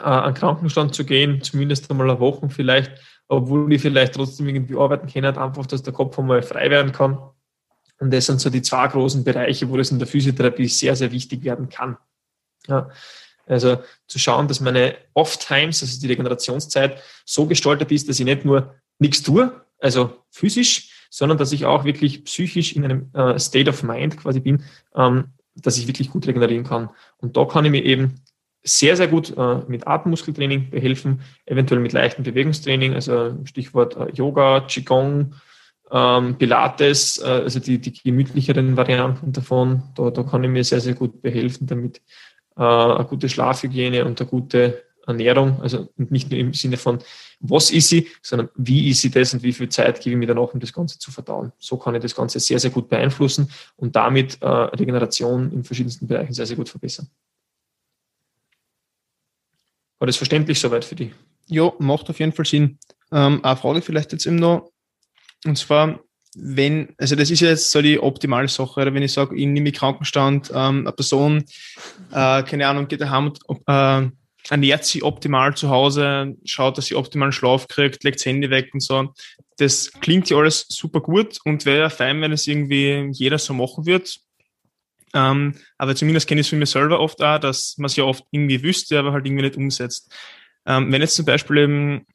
äh, an Krankenstand zu gehen, zumindest einmal eine Woche vielleicht, obwohl ich vielleicht trotzdem irgendwie arbeiten kann, einfach, dass der Kopf einmal frei werden kann. Und das sind so die zwei großen Bereiche, wo das in der Physiotherapie sehr, sehr wichtig werden kann. Ja. Also zu schauen, dass meine Off-Times, also die Regenerationszeit, so gestaltet ist, dass ich nicht nur nichts tue, also physisch, sondern dass ich auch wirklich psychisch in einem äh, State of Mind quasi bin, ähm, dass ich wirklich gut regenerieren kann. Und da kann ich mir eben sehr, sehr gut äh, mit Atemmuskeltraining behelfen, eventuell mit leichtem Bewegungstraining, also Stichwort äh, Yoga, Qigong, ähm, Pilates, äh, also die, die gemütlicheren Varianten davon. Da, da kann ich mir sehr, sehr gut behelfen, damit äh, eine gute Schlafhygiene und eine gute Ernährung, also nicht nur im Sinne von, was ist sie, sondern wie ist sie das und wie viel Zeit gebe ich mir danach, um das Ganze zu verdauen. So kann ich das Ganze sehr, sehr gut beeinflussen und damit äh, Regeneration in verschiedensten Bereichen sehr, sehr gut verbessern. War das verständlich soweit für dich? Ja, macht auf jeden Fall Sinn. Ähm, eine Frage vielleicht jetzt eben noch, und zwar, wenn, also das ist jetzt so die optimale Sache, oder wenn ich sage, ich nehme Krankenstand, ähm, eine Person, äh, keine Ahnung, geht daheim und äh, ernährt sie optimal zu Hause, schaut, dass sie optimalen Schlaf kriegt, legt das Handy weg und so. Das klingt ja alles super gut und wäre ja fein, wenn es irgendwie jeder so machen wird. Ähm, aber zumindest kenne ich es von mir selber oft auch, dass man es ja oft irgendwie wüsste, aber halt irgendwie nicht umsetzt. Ähm, wenn jetzt zum Beispiel eben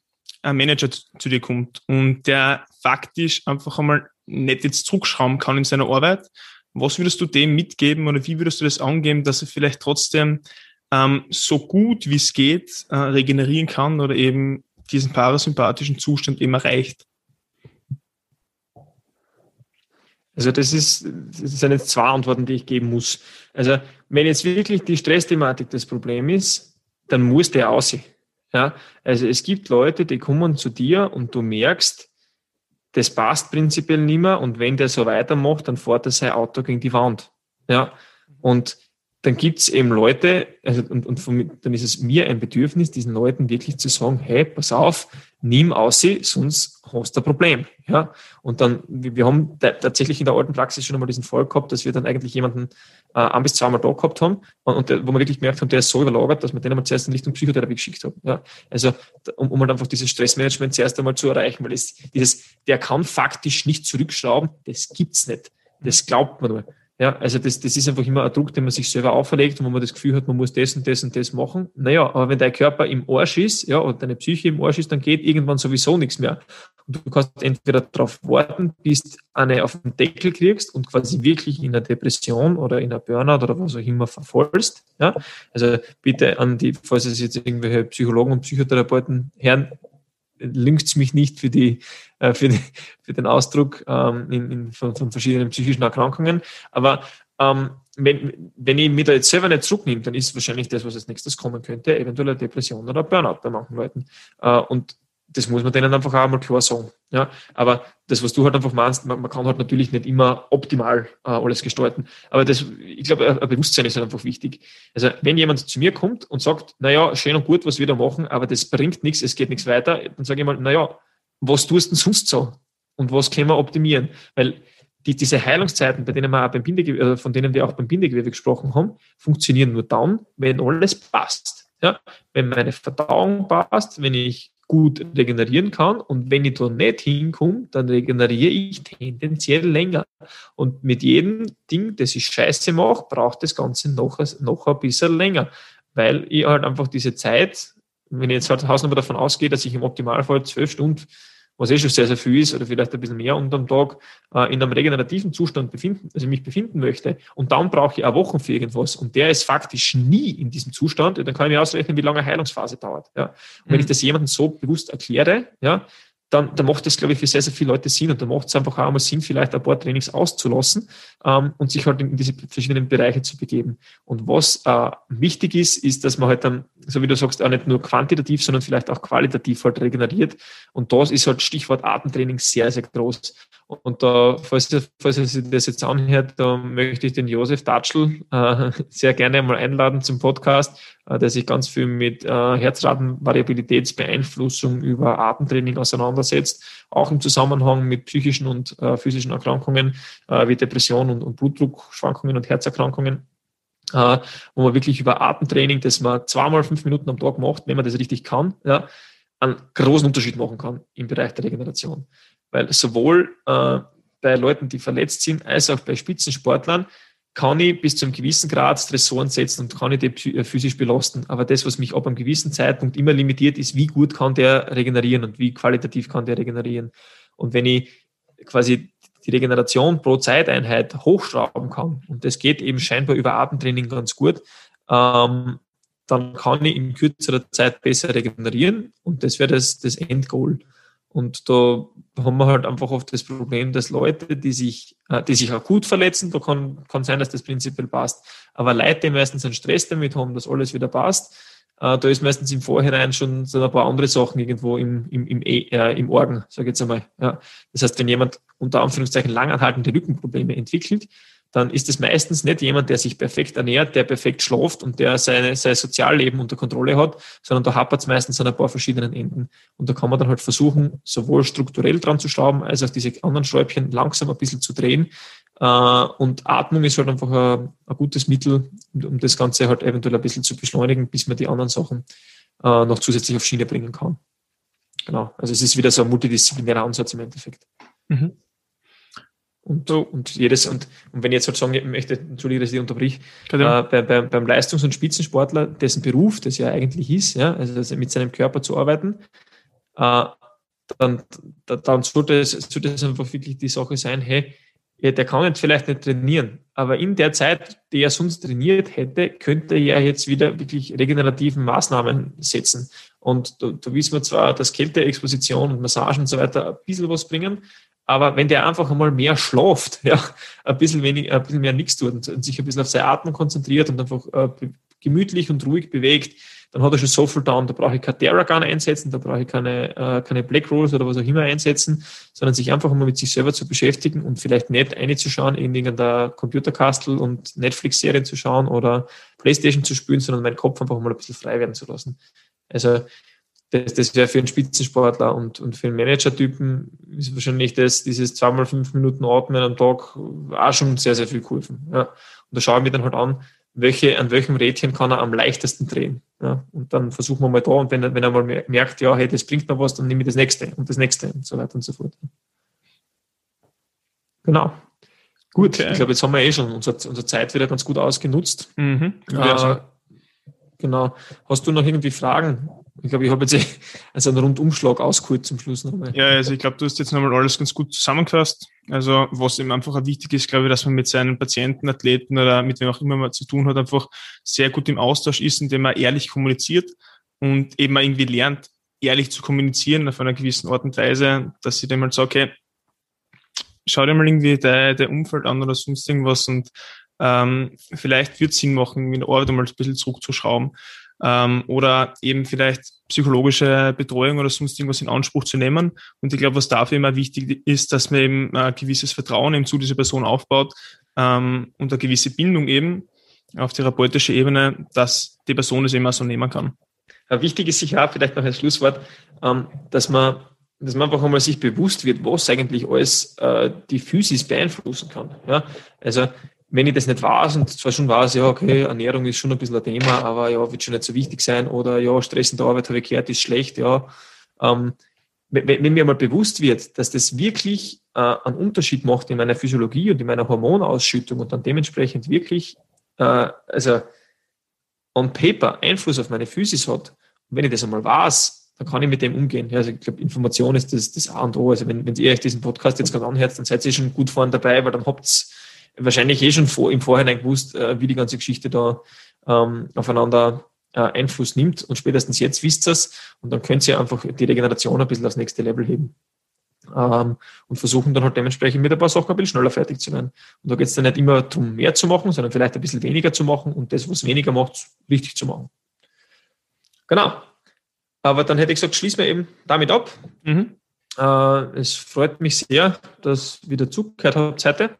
ein Manager zu dir kommt und der faktisch einfach einmal nicht jetzt zurückschrauben kann in seiner Arbeit, was würdest du dem mitgeben oder wie würdest du das angeben, dass er vielleicht trotzdem ähm, so gut wie es geht äh, regenerieren kann oder eben diesen parasympathischen Zustand eben erreicht. Also das ist, das sind jetzt zwei Antworten, die ich geben muss. Also wenn jetzt wirklich die Stressthematik das Problem ist, dann muss der aussehen. Ja, also es gibt Leute, die kommen zu dir und du merkst, das passt prinzipiell nicht mehr und wenn der so weitermacht, dann fährt er sein Auto gegen die Wand. Ja, und dann gibt es eben Leute, also und, und von, dann ist es mir ein Bedürfnis, diesen Leuten wirklich zu sagen, hey, pass auf, nimm aus sie, sonst hast du ein Problem. Ja? Und dann, wir haben tatsächlich in der alten Praxis schon einmal diesen Fall gehabt, dass wir dann eigentlich jemanden äh, ein bis zweimal da gehabt haben und, und der, wo wir wirklich gemerkt haben, der ist so überlagert, dass wir den einmal zuerst in Richtung Psychotherapie geschickt haben. Ja? Also um, um halt einfach dieses Stressmanagement zuerst einmal zu erreichen, weil es dieses, der kann faktisch nicht zurückschrauben, das gibt's nicht. Das glaubt man nur. Ja, also das, das ist einfach immer ein Druck, den man sich selber auferlegt, wo man das Gefühl hat, man muss das und das und das machen. Naja, aber wenn dein Körper im Arsch ist, ja, oder deine Psyche im Arsch ist, dann geht irgendwann sowieso nichts mehr. Und du kannst entweder darauf warten, bis du eine auf den Deckel kriegst und quasi wirklich in einer Depression oder in einer Burnout oder was auch immer verfallst. Ja, also bitte an die, falls es jetzt irgendwelche Psychologen und Psychotherapeuten hören, lyncht mich nicht für, die, äh, für, die, für den Ausdruck ähm, in, in, von, von, verschiedenen psychischen Erkrankungen. Aber ähm, wenn, wenn ich mir da jetzt selber nicht zurücknehme, dann ist wahrscheinlich das, was als nächstes kommen könnte, eventuell eine Depression oder Burnout bei manchen Leuten. Äh, und das muss man denen einfach auch mal klar sagen. Ja, aber das, was du halt einfach meinst, man, man kann halt natürlich nicht immer optimal äh, alles gestalten. Aber das, ich glaube, ein Bewusstsein ist halt einfach wichtig. Also, wenn jemand zu mir kommt und sagt, naja, schön und gut, was wir da machen, aber das bringt nichts, es geht nichts weiter, dann sage ich mal, naja, was tust du denn sonst so? Und was können wir optimieren? Weil die, diese Heilungszeiten, bei denen wir auch beim Bindegewebe, äh, von denen wir auch beim Bindegewebe gesprochen haben, funktionieren nur dann, wenn alles passt. Ja, wenn meine Verdauung passt, wenn ich gut regenerieren kann. Und wenn ich da nicht hinkomme, dann regeneriere ich tendenziell länger. Und mit jedem Ding, das ich scheiße mache, braucht das Ganze noch, noch ein bisschen länger. Weil ich halt einfach diese Zeit, wenn ich jetzt halt Hausnummer davon ausgehe, dass ich im Optimalfall zwölf Stunden was eh schon sehr, sehr viel ist oder vielleicht ein bisschen mehr unterm Tag äh, in einem regenerativen Zustand befinden, also mich befinden möchte und dann brauche ich eine Woche für irgendwas und der ist faktisch nie in diesem Zustand, dann kann ich mir ausrechnen, wie lange eine Heilungsphase dauert. Ja. Und wenn mhm. ich das jemandem so bewusst erkläre, ja, dann, dann macht das, glaube ich, für sehr, sehr viele Leute Sinn und dann macht es einfach auch mal Sinn, vielleicht ein paar Trainings auszulassen ähm, und sich halt in, diese verschiedenen Bereiche zu begeben. Und was äh, wichtig ist, ist, dass man halt dann, so wie du sagst, auch nicht nur quantitativ, sondern vielleicht auch qualitativ halt regeneriert. Und das ist halt Stichwort Atemtraining sehr, sehr groß. Und da, falls, falls ihr sich das jetzt anhört, da möchte ich den Josef Datschl äh, sehr gerne mal einladen zum Podcast, äh, der sich ganz viel mit äh, Herzratenvariabilitätsbeeinflussung über Atemtraining auseinandersetzt, auch im Zusammenhang mit psychischen und äh, physischen Erkrankungen äh, wie Depression und, und Blutdruckschwankungen und Herzerkrankungen. Äh, wo man wirklich über Atemtraining, das man zweimal fünf Minuten am Tag macht, wenn man das richtig kann, ja, einen großen Unterschied machen kann im Bereich der Regeneration. Weil sowohl äh, bei Leuten, die verletzt sind, als auch bei Spitzensportlern kann ich bis zu einem gewissen Grad Stressoren setzen und kann ich die äh, physisch belasten. Aber das, was mich ab einem gewissen Zeitpunkt immer limitiert, ist, wie gut kann der regenerieren und wie qualitativ kann der regenerieren. Und wenn ich quasi die Regeneration pro Zeiteinheit hochschrauben kann, und das geht eben scheinbar über Atemtraining ganz gut, ähm, dann kann ich in kürzerer Zeit besser regenerieren und das wäre das, das Endgoal. Und da haben wir halt einfach oft das Problem, dass Leute, die sich, äh, die sich akut verletzen, da kann, kann sein, dass das prinzipiell passt. Aber Leute, die meistens einen Stress damit haben, dass alles wieder passt, äh, da ist meistens im Vorhinein schon so ein paar andere Sachen irgendwo im, im, im, äh, im Orgen, sage ich jetzt einmal. Ja. Das heißt, wenn jemand unter Anführungszeichen langanhaltende Rückenprobleme entwickelt, dann ist es meistens nicht jemand, der sich perfekt ernährt, der perfekt schläft und der seine, sein Sozialleben unter Kontrolle hat, sondern da hapert es meistens an ein paar verschiedenen Enden. Und da kann man dann halt versuchen, sowohl strukturell dran zu schrauben, als auch diese anderen Schräubchen langsam ein bisschen zu drehen. Äh, und Atmung ist halt einfach ein, ein gutes Mittel, um das Ganze halt eventuell ein bisschen zu beschleunigen, bis man die anderen Sachen äh, noch zusätzlich auf Schiene bringen kann. Genau. Also es ist wieder so ein multidisziplinärer Ansatz im Endeffekt. Mhm. Und, so, und jedes, und, und wenn ich jetzt halt sagen möchte, entschuldige, dass ich unterbrich, äh, bei, bei, beim Leistungs- und Spitzensportler, dessen Beruf das ja eigentlich ist, ja, also mit seinem Körper zu arbeiten, äh, dann, dann sollte es, sollte es einfach wirklich die Sache sein, hey, ja, der kann jetzt vielleicht nicht trainieren, aber in der Zeit, die er sonst trainiert hätte, könnte er jetzt wieder wirklich regenerativen Maßnahmen setzen. Und da, da wissen wir zwar, dass Kälteexposition und Massagen und so weiter ein bisschen was bringen, aber wenn der einfach einmal mehr schlaft, (laughs) ja, ein bisschen weniger, ein bisschen mehr nichts tut und, sich ein bisschen auf seine Atmung konzentriert und einfach äh, gemütlich und ruhig bewegt, dann hat er schon so viel down. Da brauche ich kein Terragun einsetzen, da brauche ich keine, äh, keine Black Rolls oder was auch immer einsetzen, sondern sich einfach mal mit sich selber zu beschäftigen und vielleicht nicht einzuschauen in irgendeiner Computerkastel und Netflix-Serien zu schauen oder Playstation zu spielen, sondern meinen Kopf einfach mal ein bisschen frei werden zu lassen. Also das, das wäre für einen Spitzensportler und, und für einen Manager-Typen ist wahrscheinlich das, dieses zweimal fünf Minuten Atmen am Tag auch schon sehr, sehr viel geholfen. Ja. Und da schaue ich mir dann halt an, welche, an welchem Rädchen kann er am leichtesten drehen. Ja. Und dann versuchen wir mal da und wenn, er, wenn er mal merkt, ja, hey, das bringt mir was, dann nehme ich das nächste und das nächste und so weiter und so fort. Genau. Gut, okay. ich glaube, jetzt haben wir eh schon unsere, unsere Zeit wieder ganz gut ausgenutzt. Mhm. Äh, genau. Hast du noch irgendwie Fragen? Ich glaube, ich habe jetzt eh (laughs) also einen Rundumschlag ausgeholt zum Schluss nochmal. Ja, also ich glaube, du hast jetzt nochmal alles ganz gut zusammengefasst. Also was eben einfach wichtig ist, glaube ich, dass man mit seinen Patienten, Athleten oder mit wem auch immer man zu tun hat, einfach sehr gut im Austausch ist, indem man ehrlich kommuniziert und eben irgendwie lernt, ehrlich zu kommunizieren auf einer gewissen Art und Weise, dass ich dann mal sage, okay, schau dir mal irgendwie dein, dein Umfeld an oder sonst irgendwas und ähm, vielleicht wird es Sinn machen, in der Arbeit mal ein bisschen zurückzuschrauben ähm, oder eben vielleicht psychologische Betreuung oder sonst irgendwas in Anspruch zu nehmen. Und ich glaube, was dafür immer wichtig ist, dass man eben ein gewisses Vertrauen eben zu dieser Person aufbaut ähm, und eine gewisse Bindung eben auf therapeutischer Ebene, dass die Person es immer so nehmen kann. Ja, wichtig ist sicher auch, vielleicht noch ein Schlusswort, ähm, dass man dass man einfach einmal sich bewusst wird, was eigentlich alles äh, die Physis beeinflussen kann. Ja? Also wenn ich das nicht weiß und zwar schon weiß, ja, okay, Ernährung ist schon ein bisschen ein Thema, aber ja, wird schon nicht so wichtig sein oder ja, Stress in der Arbeit habe ich gehört, ist schlecht, ja. Ähm, wenn, wenn mir mal bewusst wird, dass das wirklich äh, einen Unterschied macht in meiner Physiologie und in meiner Hormonausschüttung und dann dementsprechend wirklich, äh, also on paper Einfluss auf meine Physis hat, und wenn ich das einmal weiß, dann kann ich mit dem umgehen. Ja, also ich glaube, Information ist das, das A und O. Also wenn, wenn ihr euch diesen Podcast jetzt gerade anhört, dann seid ihr schon gut vorne dabei, weil dann habt ihr wahrscheinlich eh schon vor, im Vorhinein gewusst, äh, wie die ganze Geschichte da ähm, aufeinander äh, Einfluss nimmt. Und spätestens jetzt wisst ihr es und dann könnt ihr einfach die Regeneration ein bisschen aufs nächste Level heben. Ähm, und versuchen dann halt dementsprechend mit ein paar Sachen ein bisschen schneller fertig zu werden. Und da geht es dann nicht immer darum, mehr zu machen, sondern vielleicht ein bisschen weniger zu machen und das, was weniger macht, richtig zu machen. Genau. Aber dann hätte ich gesagt, schließen wir eben damit ab. Mhm. Äh, es freut mich sehr, dass ihr wieder zugehört habt heute.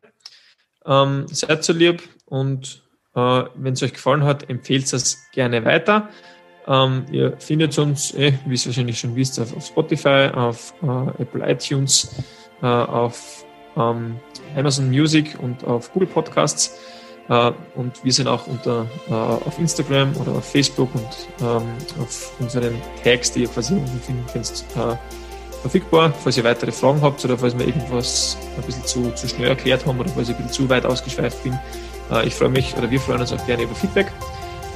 Ähm, seid so lieb und äh, wenn es euch gefallen hat, empfehlt es gerne weiter. Ähm, ihr findet uns, eh, wie ihr wahrscheinlich schon wisst, auf, auf Spotify, auf äh, Apple iTunes, äh, auf ähm, Amazon Music und auf Google Podcasts. Äh, und wir sind auch unter, äh, auf Instagram oder auf Facebook und ähm, auf unseren Tags, die ihr quasi unten finden könnt, äh, verfügbar. Falls ihr weitere Fragen habt oder falls wir irgendwas ein bisschen zu, zu schnell erklärt haben oder falls ich ein bisschen zu weit ausgeschweift bin, ich freue mich oder wir freuen uns auch gerne über Feedback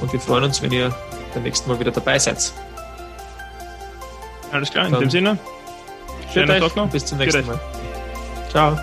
und wir freuen uns, wenn ihr beim nächsten Mal wieder dabei seid. Alles klar, in Dann dem Sinne. Schönen Tag noch. Bis zum nächsten Mal. Ciao.